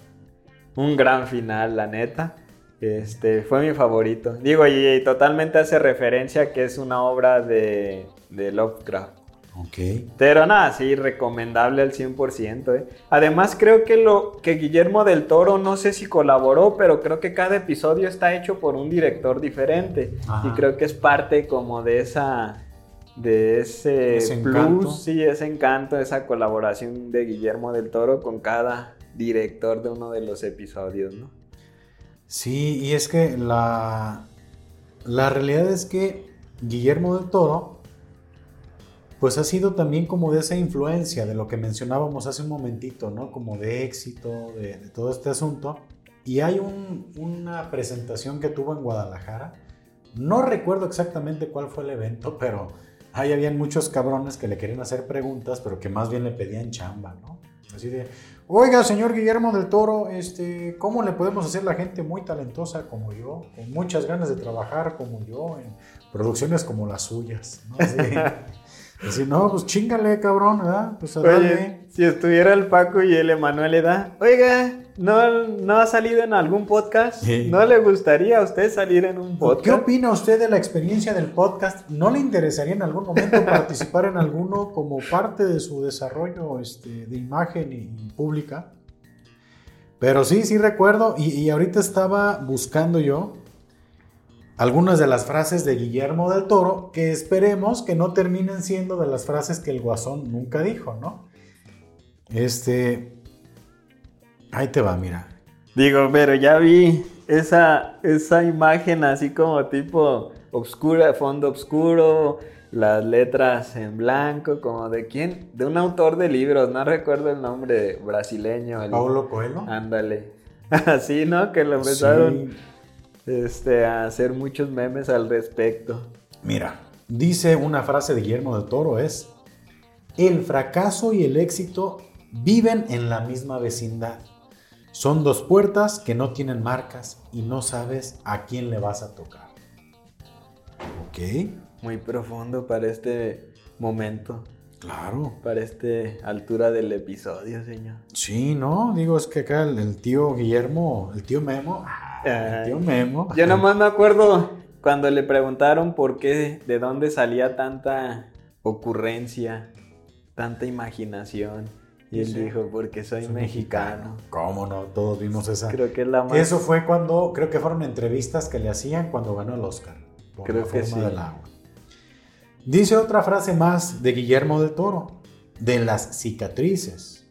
un gran final, la neta. Este, fue mi favorito. Digo, y, totalmente hace referencia a que es una obra de, de Lovecraft. Pero nada, sí, recomendable al 100%. ¿eh? Además, creo que, lo, que Guillermo del Toro, no sé si colaboró, pero creo que cada episodio está hecho por un director diferente. Y creo que es parte como de esa de ese, plus, encanto. sí, ese encanto, esa colaboración de Guillermo del Toro con cada director de uno de los episodios, ¿no? Sí, y es que la, la realidad es que Guillermo del Toro pues ha sido también como de esa influencia de lo que mencionábamos hace un momentito, ¿no? Como de éxito, de, todo este asunto. Y hay una presentación que tuvo en Guadalajara. No recuerdo exactamente cuál fue el evento, pero ahí habían muchos cabrones que le querían hacer preguntas, pero que más bien le pedían chamba, ¿no? Así de, oiga, señor Guillermo del Toro, este, ¿cómo le podemos hacer la gente muy talentosa como yo, con muchas ganas de trabajar como yo, en producciones como las suyas? ¿no? Así, no, pues chingale, cabrón, ¿verdad? Pues Oye, si estuviera el Paco y el Emanuel le da, oiga, ¿no, ¿no ha salido en algún podcast? ¿No le gustaría a usted salir en un podcast? ¿Qué opina usted de la experiencia del podcast? ¿No le interesaría en algún momento participar en alguno como parte de su desarrollo este, de imagen y, pública? Pero sí, sí recuerdo, y, y ahorita estaba buscando yo algunas de las frases de Guillermo del Toro que esperemos que no terminen siendo de las frases que el guasón nunca dijo, ¿no? Este... Ahí te va, mira. Digo, pero ya vi esa, esa imagen así como tipo oscura, fondo oscuro, las letras en blanco, como de quién, de un autor de libros, no recuerdo el nombre brasileño. El, Paulo Coelho. Ándale. Así, ¿no? Que lo empezaron este, a hacer muchos memes al respecto. Mira, dice una frase de Guillermo del Toro es, el fracaso y el éxito viven en la misma vecindad. Son dos puertas que no tienen marcas y no sabes a quién le vas a tocar. Ok. Muy profundo para este momento. Claro. Para esta altura del episodio, señor. Sí, no, digo, es que acá el, tío Guillermo, el tío Memo, el tío Memo. Yo nomás me acuerdo cuando le preguntaron por qué, de dónde salía tanta ocurrencia, tanta imaginación. Y él dijo, porque soy, mexicano. ¿Cómo no? Todos vimos esa. Creo que es la más... Eso fue cuando, creo que fueron entrevistas que le hacían cuando ganó el Oscar. creo que sí. del agua. Dice otra frase más de Guillermo del Toro, de las cicatrices,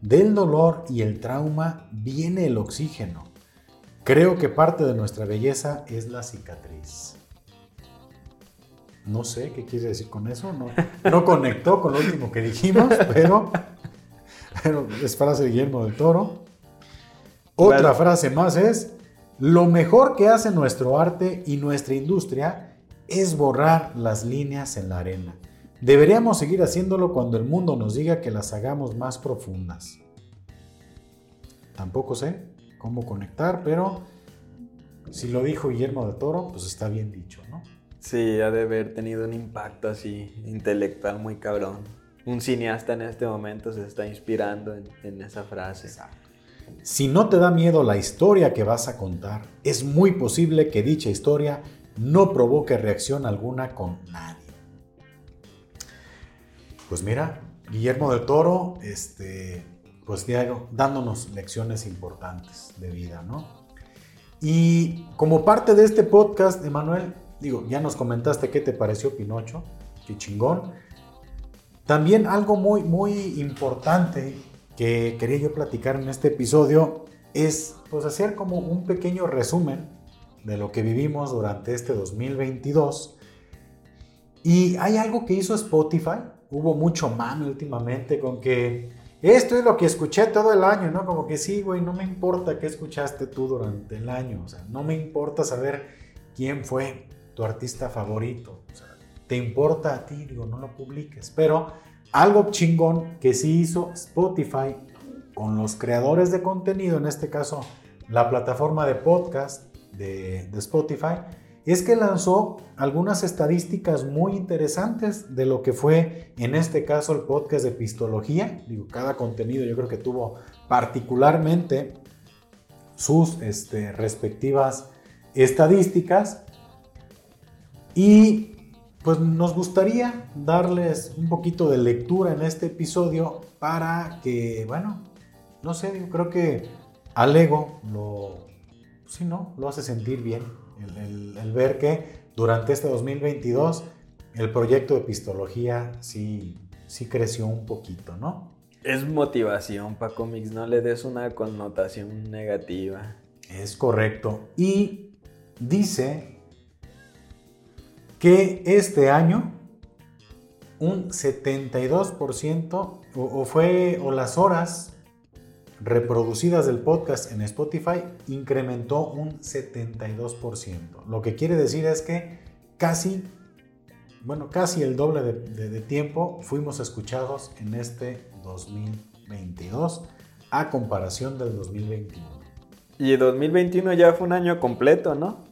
del dolor y el trauma viene el oxígeno. Creo que parte de nuestra belleza es la cicatriz. No sé qué quiere decir con eso, no, no conectó con lo último que dijimos, pero, pero es frase de Guillermo del Toro. Otra frase más es, lo mejor que hace nuestro arte y nuestra industria es borrar las líneas en la arena. Deberíamos seguir haciéndolo cuando el mundo nos diga que las hagamos más profundas. Tampoco sé cómo conectar, pero si lo dijo Guillermo de Toro, pues está bien dicho, ¿no? Sí, ha de haber tenido un impacto así intelectual muy cabrón. Un cineasta en este momento se está inspirando en, en esa frase. Si no te da miedo la historia que vas a contar, es muy posible que dicha historia no provoque reacción alguna con nadie. Pues mira, Guillermo del Toro, este, pues dándonos lecciones importantes de vida, ¿no? Y como parte de este podcast, Emanuel, digo, ya nos comentaste qué te pareció Pinocho, qué chingón. También algo muy, muy importante que quería yo platicar en este episodio es pues hacer como un pequeño resumen de lo que vivimos durante este 2022. Y hay algo que hizo Spotify, hubo mucho mame últimamente con que esto es lo que escuché todo el año, ¿no? Como que sí, güey, no me importa qué escuchaste tú durante el año, o sea, no me importa saber quién fue tu artista favorito, o sea, te importa a ti, digo, no lo publiques, pero algo chingón que sí hizo Spotify con los creadores de contenido, en este caso la plataforma de podcast, de, Spotify, es que lanzó algunas estadísticas muy interesantes de lo que fue en este caso el podcast de Pistología. Digo, cada contenido yo creo que tuvo particularmente sus este, respectivas estadísticas. Y pues nos gustaría darles un poquito de lectura en este episodio para que, bueno, no sé, creo que al ego lo, sí, ¿no? Lo hace sentir bien el, ver que durante este 2022 el proyecto de epistología sí, sí creció un poquito, ¿no? Es motivación para cómics, no le des una connotación negativa. Es correcto. Y dice que este año un 72% o, o, fue o las horas reproducidas del podcast en Spotify incrementó un 72%. Lo que quiere decir es que casi, bueno, casi el doble de, tiempo fuimos escuchados en este 2022 a comparación del 2021. Y 2021 ya fue un año completo, ¿no?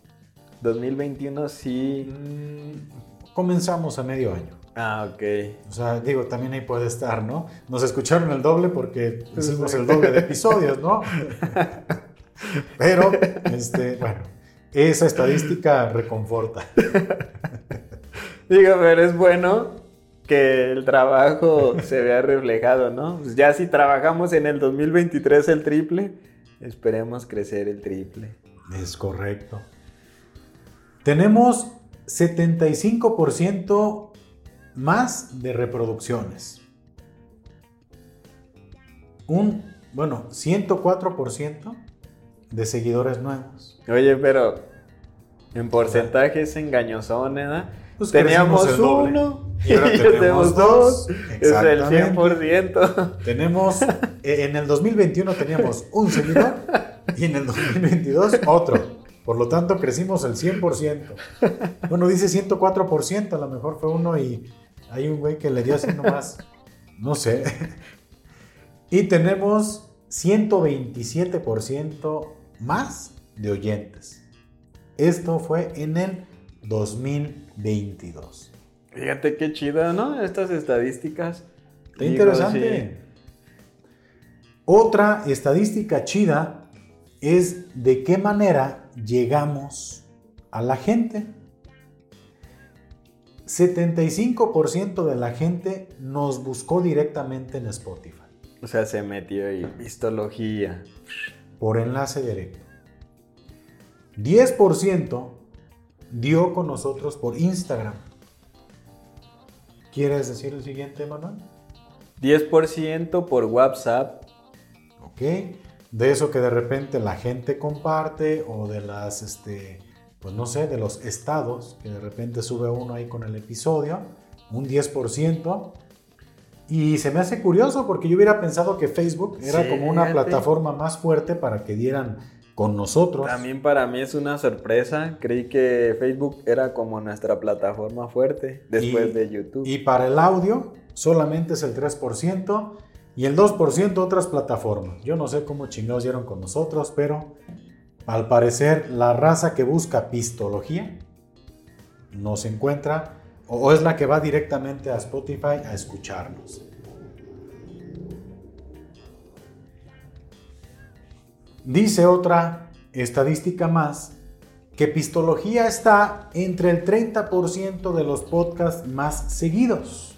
2021 sí. Mm, comenzamos a medio año. Ah, ok. O sea, digo, también ahí puede estar, ¿no? Nos escucharon el doble porque hicimos el doble de episodios, ¿no? Pero, este, bueno, esa estadística reconforta. Digo, pero es bueno que el trabajo se vea reflejado, ¿no? Pues ya si trabajamos en el 2023 el triple, esperemos crecer el triple. Es correcto. Tenemos 75% más de reproducciones. Un, bueno, 104% de seguidores nuevos. Oye, pero en porcentaje es engañosón, ¿eh? Pues Teníamos crecimos el doble. uno Y ahora ya tenemos dos. Es el Exactamente. 100%. Tenemos, eh, en el 2021 teníamos un seguidor y en el 2022 otro. Por lo tanto, crecimos el 100%. Bueno, dice 104%, a lo mejor fue uno y hay un güey que le dio así nomás, no sé. Y tenemos 127% más de oyentes. Esto fue en el 2022. Fíjate qué chido, ¿no? Estas estadísticas. Está Digo, interesante. Otra estadística chida es de qué manera llegamos a la gente. 75% de la gente nos buscó directamente en Spotify. O sea, se metió ahí. Histología. por enlace directo. 10% dio con nosotros por Instagram. ¿Quieres decir el siguiente, Manuel? 10% por WhatsApp. ¿ok? De eso que de repente la gente comparte o de las, este, pues no sé, de los estados que de repente sube uno ahí con el episodio, un 10%. Y se me hace curioso porque yo hubiera pensado que Facebook era Sí, como una plataforma más fuerte para que dieran con nosotros. También para mí es una sorpresa. Creí que Facebook era como nuestra plataforma fuerte después Y- de YouTube. Y para el audio solamente es el 3% y el 2% otras plataformas. Yo no sé cómo chingados dieron con nosotros, pero al parecer la raza que busca pistología no se encuentra o o es la que va directamente a Spotify a escucharnos. Dice otra estadística más que Pistología está entre el 30% de los podcasts más seguidos.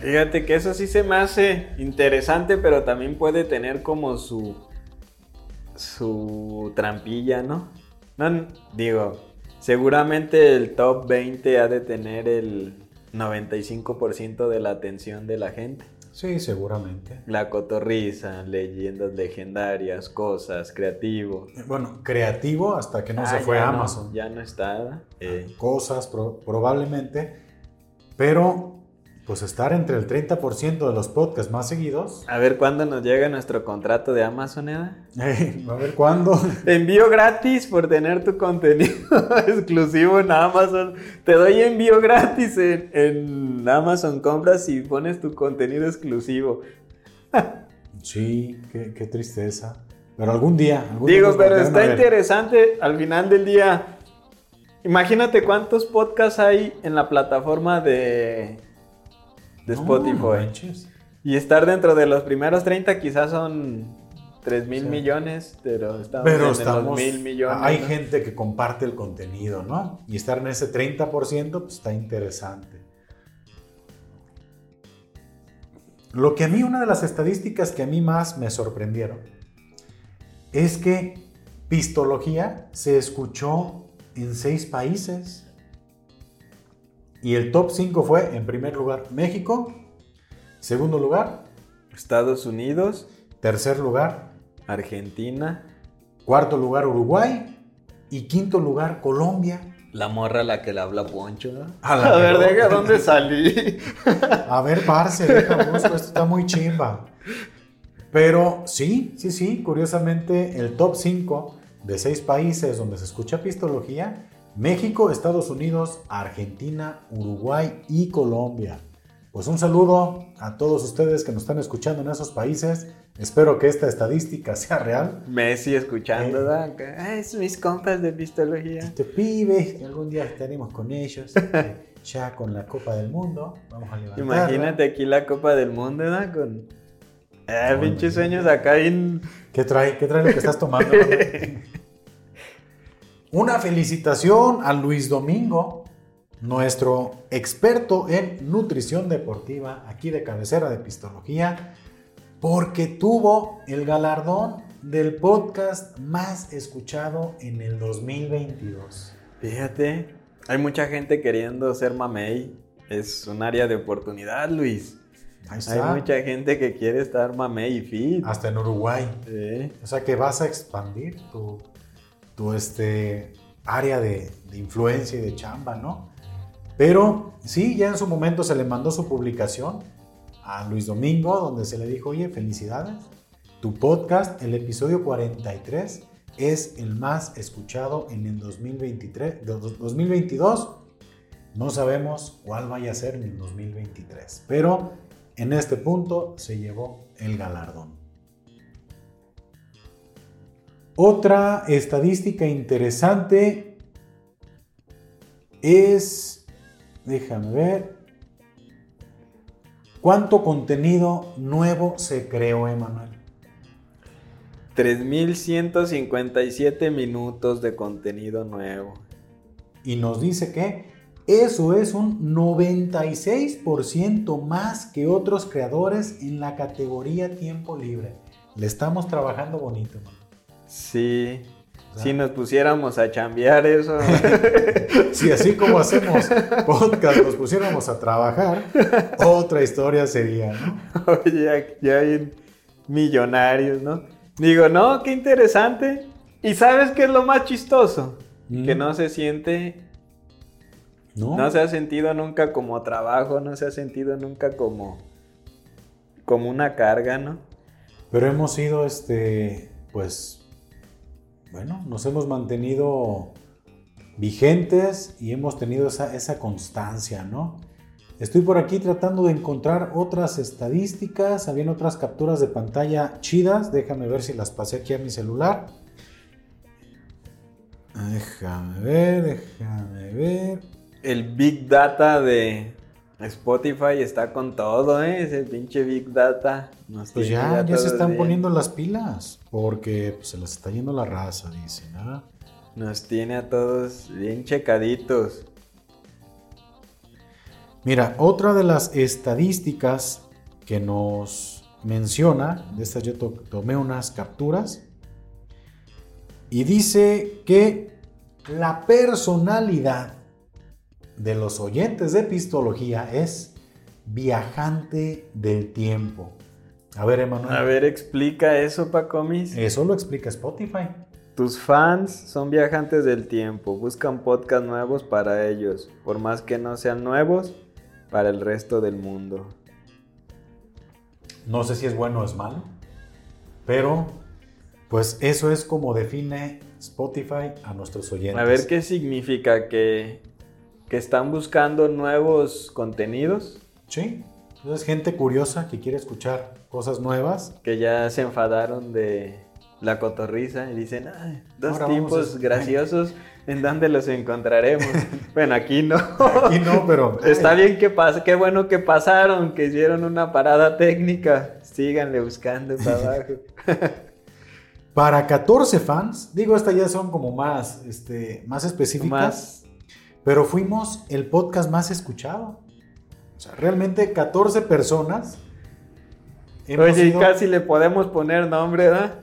Fíjate que eso sí se me hace interesante, pero también puede tener como su su trampilla, ¿no? No, digo, seguramente el top 20 ha de tener el 95% de la atención de la gente. Sí, seguramente. La cotorriza, leyendas legendarias, cosas, creativo. Bueno, creativo hasta que no Ah, se fue a no, Amazon. ya no está. eh. Cosas pro- probablemente, pero pues estar entre el 30% de los podcasts más seguidos. A ver cuándo nos llega nuestro contrato de Amazon, Eda. eh, a ver cuándo. Envío gratis por tener tu contenido exclusivo en Amazon. Te doy envío gratis en, en Amazon. Compras y pones tu contenido exclusivo. Sí, qué, qué tristeza. Pero algún día. algún Digo, pero está interesante al final del día. Imagínate cuántos podcasts hay en la plataforma de, de Spotify. no manches. y estar dentro de los primeros 30 quizás son 3 mil Sí. millones, pero estamos Pero en estamos. los mil millones. hay ¿no? gente que comparte el contenido, ¿no? Y estar en ese 30%, pues está interesante. Lo que a mí, una de las estadísticas que a mí más me sorprendieron, es que Pistología se escuchó en seis países. Y el top 5 fue, en primer lugar, México. Segundo lugar, Estados Unidos, tercer lugar, Argentina. Cuarto lugar Uruguay y quinto lugar Colombia. La morra a la que le habla Poncho. ¿no? A la A ver, deja dónde salí. A ver, parce, deja busco, esto está muy chimba. Pero sí, sí, sí, curiosamente el top 5 de seis países donde se escucha pistología, México, Estados Unidos, Argentina, Uruguay y Colombia. Pues un saludo a todos ustedes que nos están escuchando en esos países. Espero que esta estadística sea real. Messi escuchando, Eh. ¿verdad? Que, "Ay, es mis compas de pistología. Este pibe, que algún día estaremos con ellos, eh, ya con la Copa del Mundo. Vamos a levantar. Imagínate aquí la Copa del Mundo, ¿verdad? Con. Ah, Con- pinches sueños acá bien. ¿Qué trae? ¿Qué trae lo que estás tomando? Una felicitación a Luis Domingo, nuestro experto en nutrición deportiva, aquí de cabecera de Pistología, porque tuvo el galardón del podcast más escuchado en el 2022. Fíjate, hay mucha gente queriendo ser mamey. Es un área de oportunidad, Luis. Ahí Hay está. mucha gente que quiere estar mamey y fit. Hasta en Uruguay. Sí. O sea que vas a expandir tu, tu este, área de, de influencia y de chamba, ¿no? Pero sí, ya en su momento se le mandó su publicación a Luis Domingo, donde se le dijo, oye, felicidades, tu podcast, el episodio 43, es el más escuchado en el 2023, 2022. No sabemos cuál vaya a ser en el 2023, pero en este punto se llevó el galardón. Otra estadística interesante es, déjame ver, ¿cuánto contenido nuevo se creó, Emanuel? 3.157 minutos de contenido nuevo. Y nos dice que eso es un 96% más que otros creadores en la categoría tiempo libre. Le estamos trabajando bonito, man. Sí. Si nos pusiéramos a chambear eso. si así como hacemos podcast, nos pusiéramos a trabajar, otra historia sería, ¿no? Oye, ya hay millonarios, ¿no? Digo, no, qué interesante. ¿Y sabes qué es lo más chistoso? Que mm. no se siente no. se ha sentido nunca como trabajo, no se ha sentido nunca como, como una carga, ¿no? Pero hemos sido, este, pues, bueno, nos hemos mantenido vigentes y hemos tenido esa, constancia, ¿no? Estoy por aquí tratando de encontrar otras estadísticas, habían otras capturas de pantalla chidas, déjame ver si las pasé aquí a mi celular. Déjame ver, déjame ver el Big Data de Spotify está con todo, ¿eh? Ese pinche Big Data. pues ya, ya se están poniendo las pilas, porque pues, se les está yendo la raza, dice, ¿no? Nos tiene a todos bien checaditos. Mira, otra de las estadísticas que nos menciona, de estas yo tomé unas capturas, y dice que la personalidad de los oyentes de Epistología es viajante del tiempo. A ver, Emanuel. A ver, explica eso, Pacomis. Eso lo explica Spotify. Tus fans son viajantes del tiempo, buscan podcasts nuevos para ellos, por más que no sean nuevos, para el resto del mundo. No sé si es bueno o es malo, pero pues eso es como define Spotify a nuestros oyentes. A ver qué significa que que están buscando nuevos contenidos. Sí, es gente curiosa que quiere escuchar cosas nuevas. Que ya se enfadaron de la cotorriza y dicen, Ay, dos tipos graciosos, ¿en dónde los encontraremos? bueno, aquí no. Aquí no, pero... Está bien que pasa, qué bueno que pasaron, que hicieron una parada técnica. Síganle buscando para abajo. para 14 fans, digo, estas ya son como más, este, más específicas. Más pero fuimos el podcast más escuchado. O sea, realmente 14 personas. Oye, casi le podemos poner nombre, ¿verdad?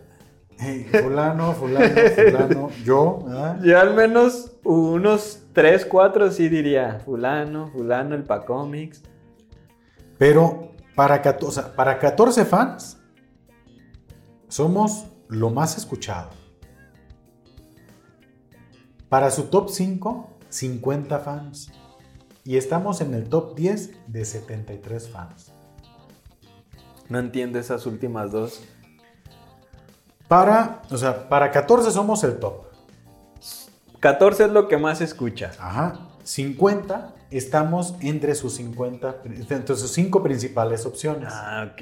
fulano, fulano, fulano, yo. ¿verdad? Yo al menos unos 3, 4 sí diría. Fulano, fulano, el Pacomics. Pero para 14, para 14 fans, somos lo más escuchado. Para su top 5, 50 fans. Y estamos en el top 10 de 73 fans. No entiendo esas últimas dos. Para, o sea, para 14 somos el top. 14 es lo que más escucha. Ajá. 50 estamos entre sus 50, entre sus 5 principales opciones. Ah, ok.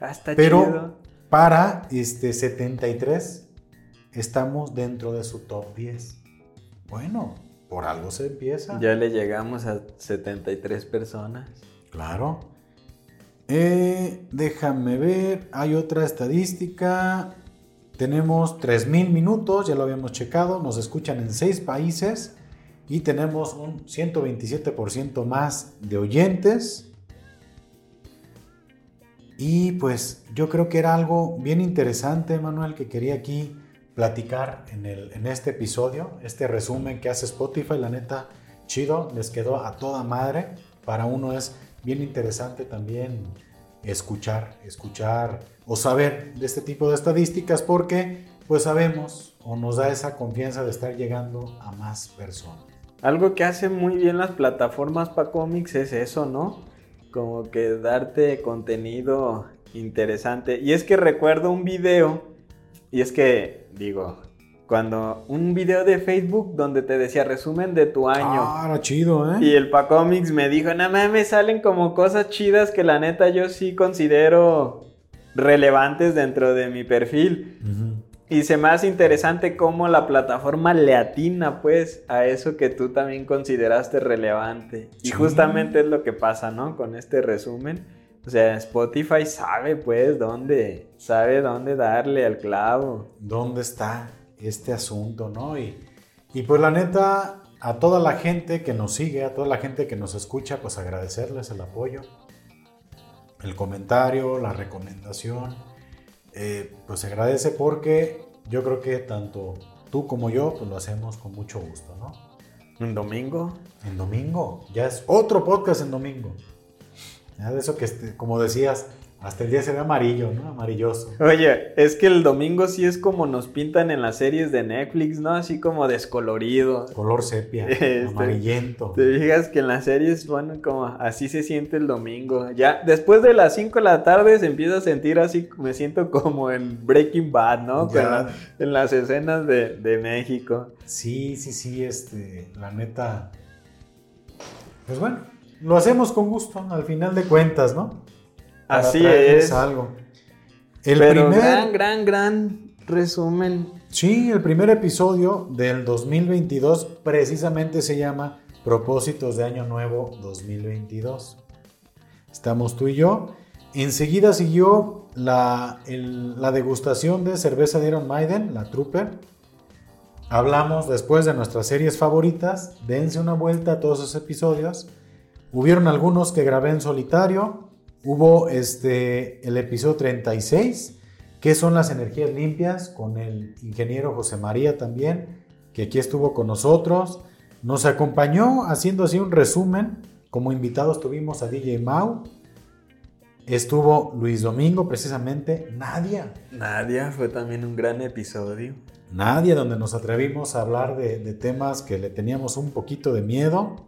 Ah, está Pero para este 73 estamos dentro de su top 10. Bueno, por algo se empieza. Ya le llegamos a 73 personas. Claro. Eh, déjame ver, hay otra estadística. Tenemos 3.000 minutos, ya lo habíamos checado, nos escuchan en 6 países y tenemos un 127% más de oyentes. Y pues yo creo que era algo bien interesante, Manuel, que quería aquí platicar en, el, en este episodio, este resumen que hace Spotify, la neta, chido, les quedó a toda madre. Para uno es bien interesante también escuchar, escuchar o saber de este tipo de estadísticas porque pues sabemos o nos da esa confianza de estar llegando a más personas. algo que hace muy bien las plataformas para cómics es eso, ¿no? Como que darte contenido interesante. Y es que recuerdo un video, y es que, digo, cuando un video de Facebook donde te decía resumen de tu año. Ah, era chido, ¿eh? Y el Pacomics me dijo, no mames, salen como cosas chidas que la neta yo sí considero relevantes dentro de mi perfil. Y se me hace interesante cómo la plataforma le atina pues a eso que tú también consideraste relevante. Y justamente es lo que pasa, ¿no? Con este resumen. O sea, Spotify sabe pues dónde, sabe dónde darle al clavo. ¿Dónde está este asunto, no? Y, y pues la neta, a toda la gente que nos sigue, a toda la gente que nos escucha, pues agradecerles el apoyo, el comentario, la recomendación. Eh, pues se agradece porque yo creo que tanto tú como yo pues lo hacemos con mucho gusto, ¿no? ¿Un domingo? En domingo, ya es otro podcast en domingo. Ya de eso que, este, como decías, hasta el día se ve amarillo, ¿no? Amarilloso. Oye, es que el domingo sí es como nos pintan en las series de Netflix, ¿no? Así como descolorido. Color sepia, este, amarillento. Te fijas que en las series, bueno, como así se siente el domingo. Ya después de las 5 de la tarde se empieza a sentir así, me siento como en Breaking Bad, ¿no? en las escenas de, de México. Sí, sí, sí, este, la neta. Pues bueno, lo hacemos con gusto, al final de cuentas, ¿no? Así es. Algo. El Pero primer, gran, gran, gran resumen. Sí, el primer episodio del 2022 precisamente se llama Propósitos de Año Nuevo 2022. Estamos tú y yo. Enseguida siguió la, la degustación de cerveza de Iron Maiden, la Trooper. Hablamos después de nuestras series favoritas. Dense una vuelta a todos esos episodios. Hubieron algunos que grabé en solitario. Hubo este, el episodio 36, que son las energías limpias, con el ingeniero José María también, que aquí estuvo con nosotros. Nos acompañó haciendo así un resumen. Como invitados tuvimos a DJ Mau. Estuvo Luis Domingo, precisamente. Nadia. Nadia fue también un gran episodio. Nadia, donde nos atrevimos a hablar de, de temas que le teníamos un poquito de miedo.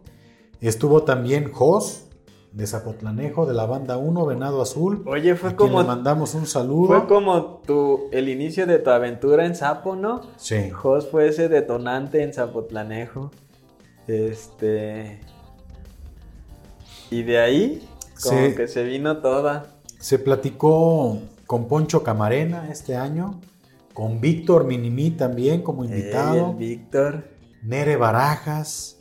Estuvo también Jos de Zapotlanejo, de la banda 1, Venado Azul. Oye, fue como. Le mandamos un saludo. Fue como tu, el inicio de tu aventura en Zapo, ¿no? Sí. Jos fue ese detonante en Zapotlanejo. Este. Y de ahí, como que se vino toda. Se platicó con Poncho Camarena este año, con Víctor Minimí también como invitado. Víctor. Nere Barajas.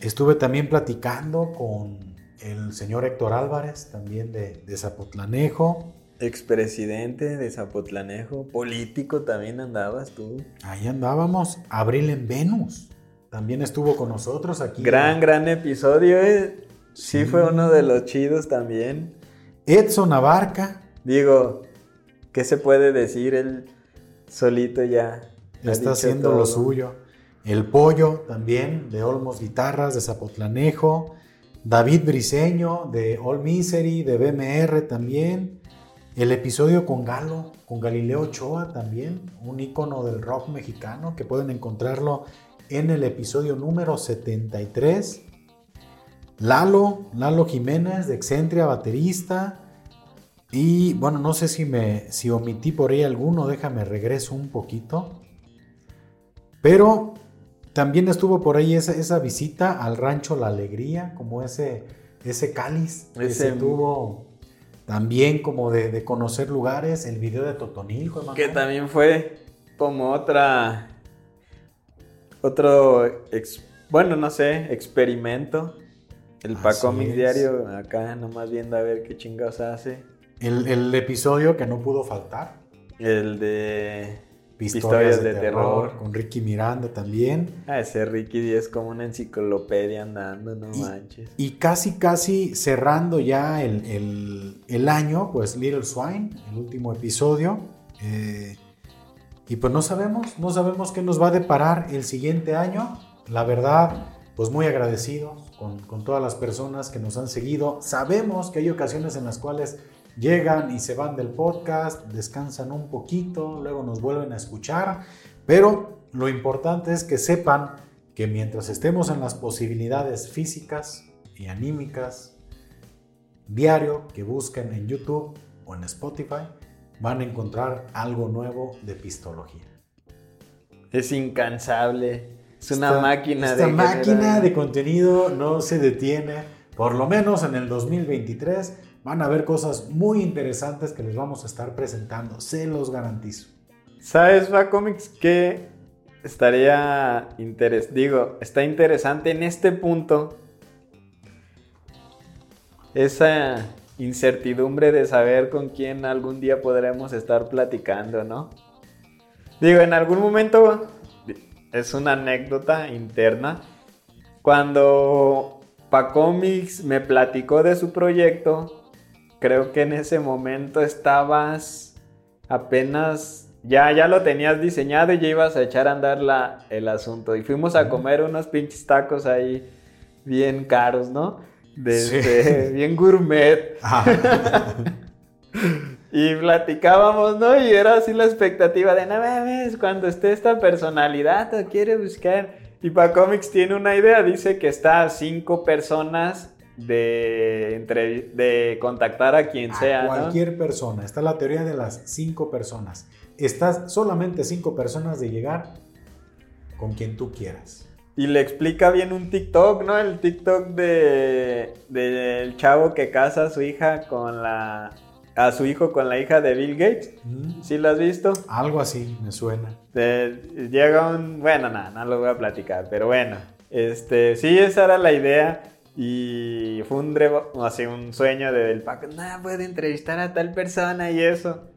Estuve también platicando con el señor Héctor Álvarez, también de, Zapotlanejo. Expresidente de Zapotlanejo, político también andabas tú. Ahí andábamos. Abril en Venus. También estuvo con nosotros aquí. Gran, gran episodio. ¿eh? Sí, fue uno de los chidos también. Edson Abarca. Digo, ¿qué se puede decir? Él solito ya. Está haciendo lo suyo. El Pollo también, de Olmos Guitarras, de Zapotlanejo. David Briseño, de All Misery, de BMR también. El episodio con Galo, con Galileo Ochoa también, un ícono del rock mexicano que pueden encontrarlo en el episodio número 73. Lalo, Lalo Jiménez, de Excentria, baterista. Y bueno, no sé si, me, si omití por ahí alguno, déjame regreso un poquito. Pero también estuvo por ahí esa, esa visita al rancho La Alegría, como ese, ese cáliz que se tuvo también como de, conocer lugares, el video de Totonilco. Que también fue como otra, otro, bueno, no sé, experimento. El Pacomic Diario acá nomás viendo a ver qué chingados hace. El, el episodio que no pudo faltar. El de Historias, de, terror, Con Ricky Miranda también. Ah, ese Ricky es como una enciclopedia andando, no manches. Y casi, casi cerrando ya el, año, pues Little Swine, el último episodio. Eh, y pues no sabemos, no sabemos qué nos va a deparar el siguiente año. La verdad, pues muy agradecidos con, con todas las personas que nos han seguido. Sabemos que hay ocasiones en las cuales llegan y se van del podcast, descansan un poquito, luego nos vuelven a escuchar, pero lo importante es que sepan que mientras estemos en las posibilidades físicas y anímicas, diario que busquen en YouTube o en Spotify, van a encontrar algo nuevo de pistología. Es incansable. Es una máquina esta máquina de contenido no se detiene. Por lo menos en el 2023 van a haber cosas muy interesantes que les vamos a estar presentando. Se los garantizo. ¿Sabes, va Comics, que estaría interes digo, está interesante en este punto esa incertidumbre de saber con quién algún día podremos estar platicando, ¿no? Digo, en algún momento es una anécdota interna. Cuando Pacomics me platicó de su proyecto, creo que en ese momento estabas apenas ya, ya lo tenías diseñado y ya ibas a echar a andar la, el asunto. Y fuimos a comer unos pinches tacos ahí bien caros, ¿no? Desde bien gourmet. y platicábamos, ¿no? Y era así la expectativa de, no mames, cuando esté esta personalidad, te quiere buscar. Y Pacomics tiene una idea, dice que está a cinco personas de, de contactar a quien sea. Cualquier persona, está la teoría de las cinco personas estás solamente cinco personas de llegar con quien tú quieras. Y le explica bien un TikTok, ¿no? El TikTok de del chavo que casa a su hija con la a su hijo con la hija de Bill Gates. ¿Sí lo has visto? Algo así, me suena. llega un, bueno, nada, no, lo voy a platicar, pero bueno, este, sí, esa era la idea y fue un, así, un sueño del Paco, nada, puede entrevistar a tal persona y eso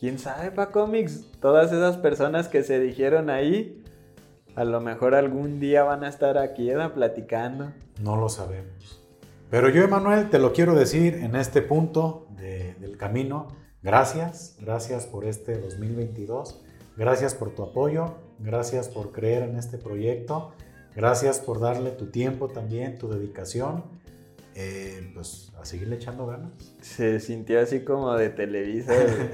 quién sabe, pa cómics, todas esas personas que se dijeron ahí, a lo mejor algún día van a estar aquí platicando. No lo sabemos. Pero yo, Emanuel, te lo quiero decir en este punto del camino. Gracias, gracias por este 2022. Gracias por tu apoyo. Gracias por creer en este proyecto. Gracias por darle tu tiempo también, tu dedicación. Eh, pues a seguirle echando ganas. Se sintió así como de Televisa,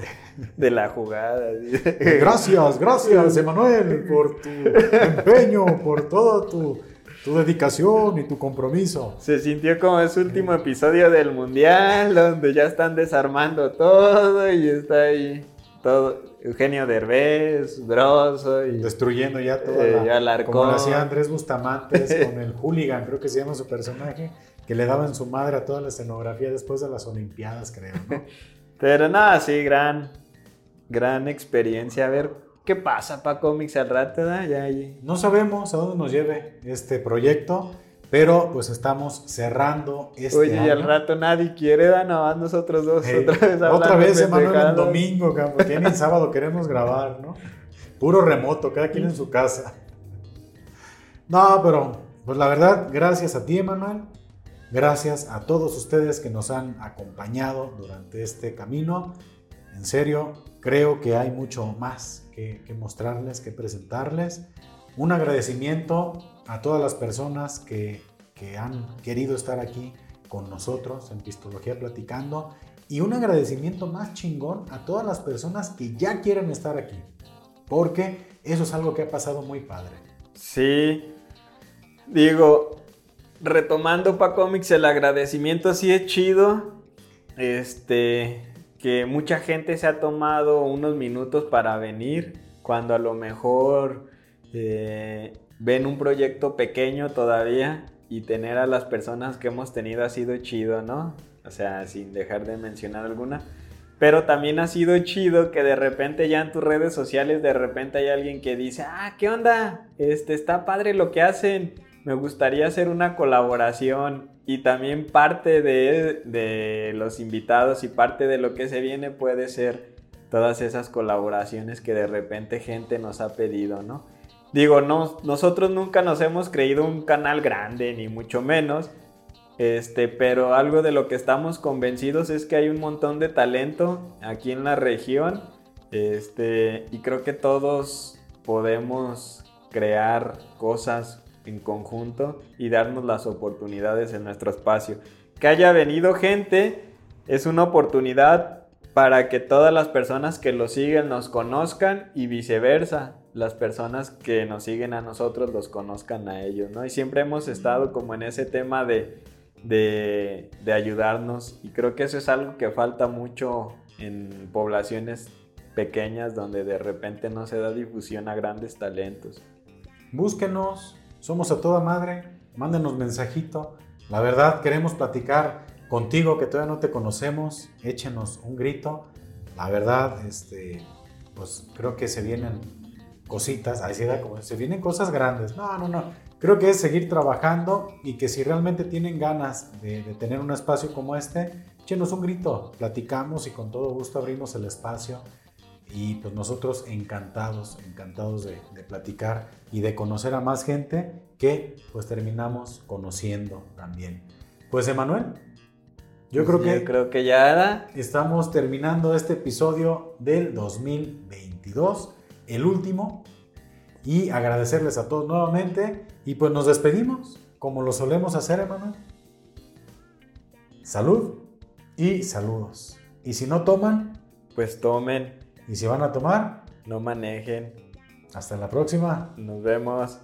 de, la jugada. Gracias, gracias, Emanuel, por tu empeño, por todo tu, tu, dedicación y tu compromiso. Se sintió como ese último episodio del Mundial, donde ya están desarmando todo y está ahí todo. Eugenio Derbez, Broso y... Destruyendo ya todo. Eh, la, como lo hacía Andrés Bustamantes con el hooligan, creo que se llama su personaje que le daban su madre a toda la escenografía después de las Olimpiadas, creo, ¿no? Pero nada, sí, gran, gran experiencia. A ver qué pasa para cómics al rato, ¿da? Ya, No sabemos a dónde nos lleve este proyecto, pero pues estamos cerrando este Oye, y al rato nadie quiere, da, nada más nosotros dos otra vez Otra vez, Emanuel, el domingo, porque en el sábado queremos grabar, ¿no? Puro remoto, cada quien en su casa. No, pero pues la verdad, gracias a ti, Emanuel. Gracias a todos ustedes que nos han acompañado durante este camino. En serio, creo que hay mucho más que, mostrarles, que presentarles. Un agradecimiento a todas las personas que, que han querido estar aquí con nosotros en Pistología Platicando. Y un agradecimiento más chingón a todas las personas que ya quieren estar aquí. Porque eso es algo que ha pasado muy padre. Sí. Digo, retomando para cómics, el agradecimiento sí es chido. Este, que mucha gente se ha tomado unos minutos para venir cuando a lo mejor eh, ven un proyecto pequeño todavía y tener a las personas que hemos tenido ha sido chido, ¿no? O sea, sin dejar de mencionar alguna. Pero también ha sido chido que de repente ya en tus redes sociales de repente hay alguien que dice, ah, ¿qué onda? Este, está padre lo que hacen me gustaría hacer una colaboración y también parte de, los invitados y parte de lo que se viene puede ser todas esas colaboraciones que de repente gente nos ha pedido, ¿no? Digo, no, nosotros nunca nos hemos creído un canal grande, ni mucho menos, este, pero algo de lo que estamos convencidos es que hay un montón de talento aquí en la región, este, y creo que todos podemos crear cosas en conjunto y darnos las oportunidades en nuestro espacio. Que haya venido gente es una oportunidad para que todas las personas que lo siguen nos conozcan y viceversa. Las personas que nos siguen a nosotros los conozcan a ellos, ¿no? Y siempre hemos estado como en ese tema de, de, de ayudarnos y creo que eso es algo que falta mucho en poblaciones pequeñas donde de repente no se da difusión a grandes talentos. Búsquenos, somos a toda madre, mándenos mensajito. La verdad, queremos platicar contigo que todavía no te conocemos, échenos un grito. La verdad, este, pues creo que se vienen cositas, ahí se da como se vienen cosas grandes. No, no, no. Creo que es seguir trabajando y que si realmente tienen ganas de, de tener un espacio como este, échenos un grito, platicamos y con todo gusto abrimos el espacio y pues nosotros encantados, encantados de, platicar y de conocer a más gente que pues terminamos conociendo también. Pues Emanuel, yo creo que, creo que ya estamos terminando este episodio del 2022, el último, y agradecerles a todos nuevamente y pues nos despedimos como lo solemos hacer, Emanuel. Salud y saludos. Y si no toman, pues tomen. Y si van a tomar, no manejen. Hasta la próxima. Nos vemos.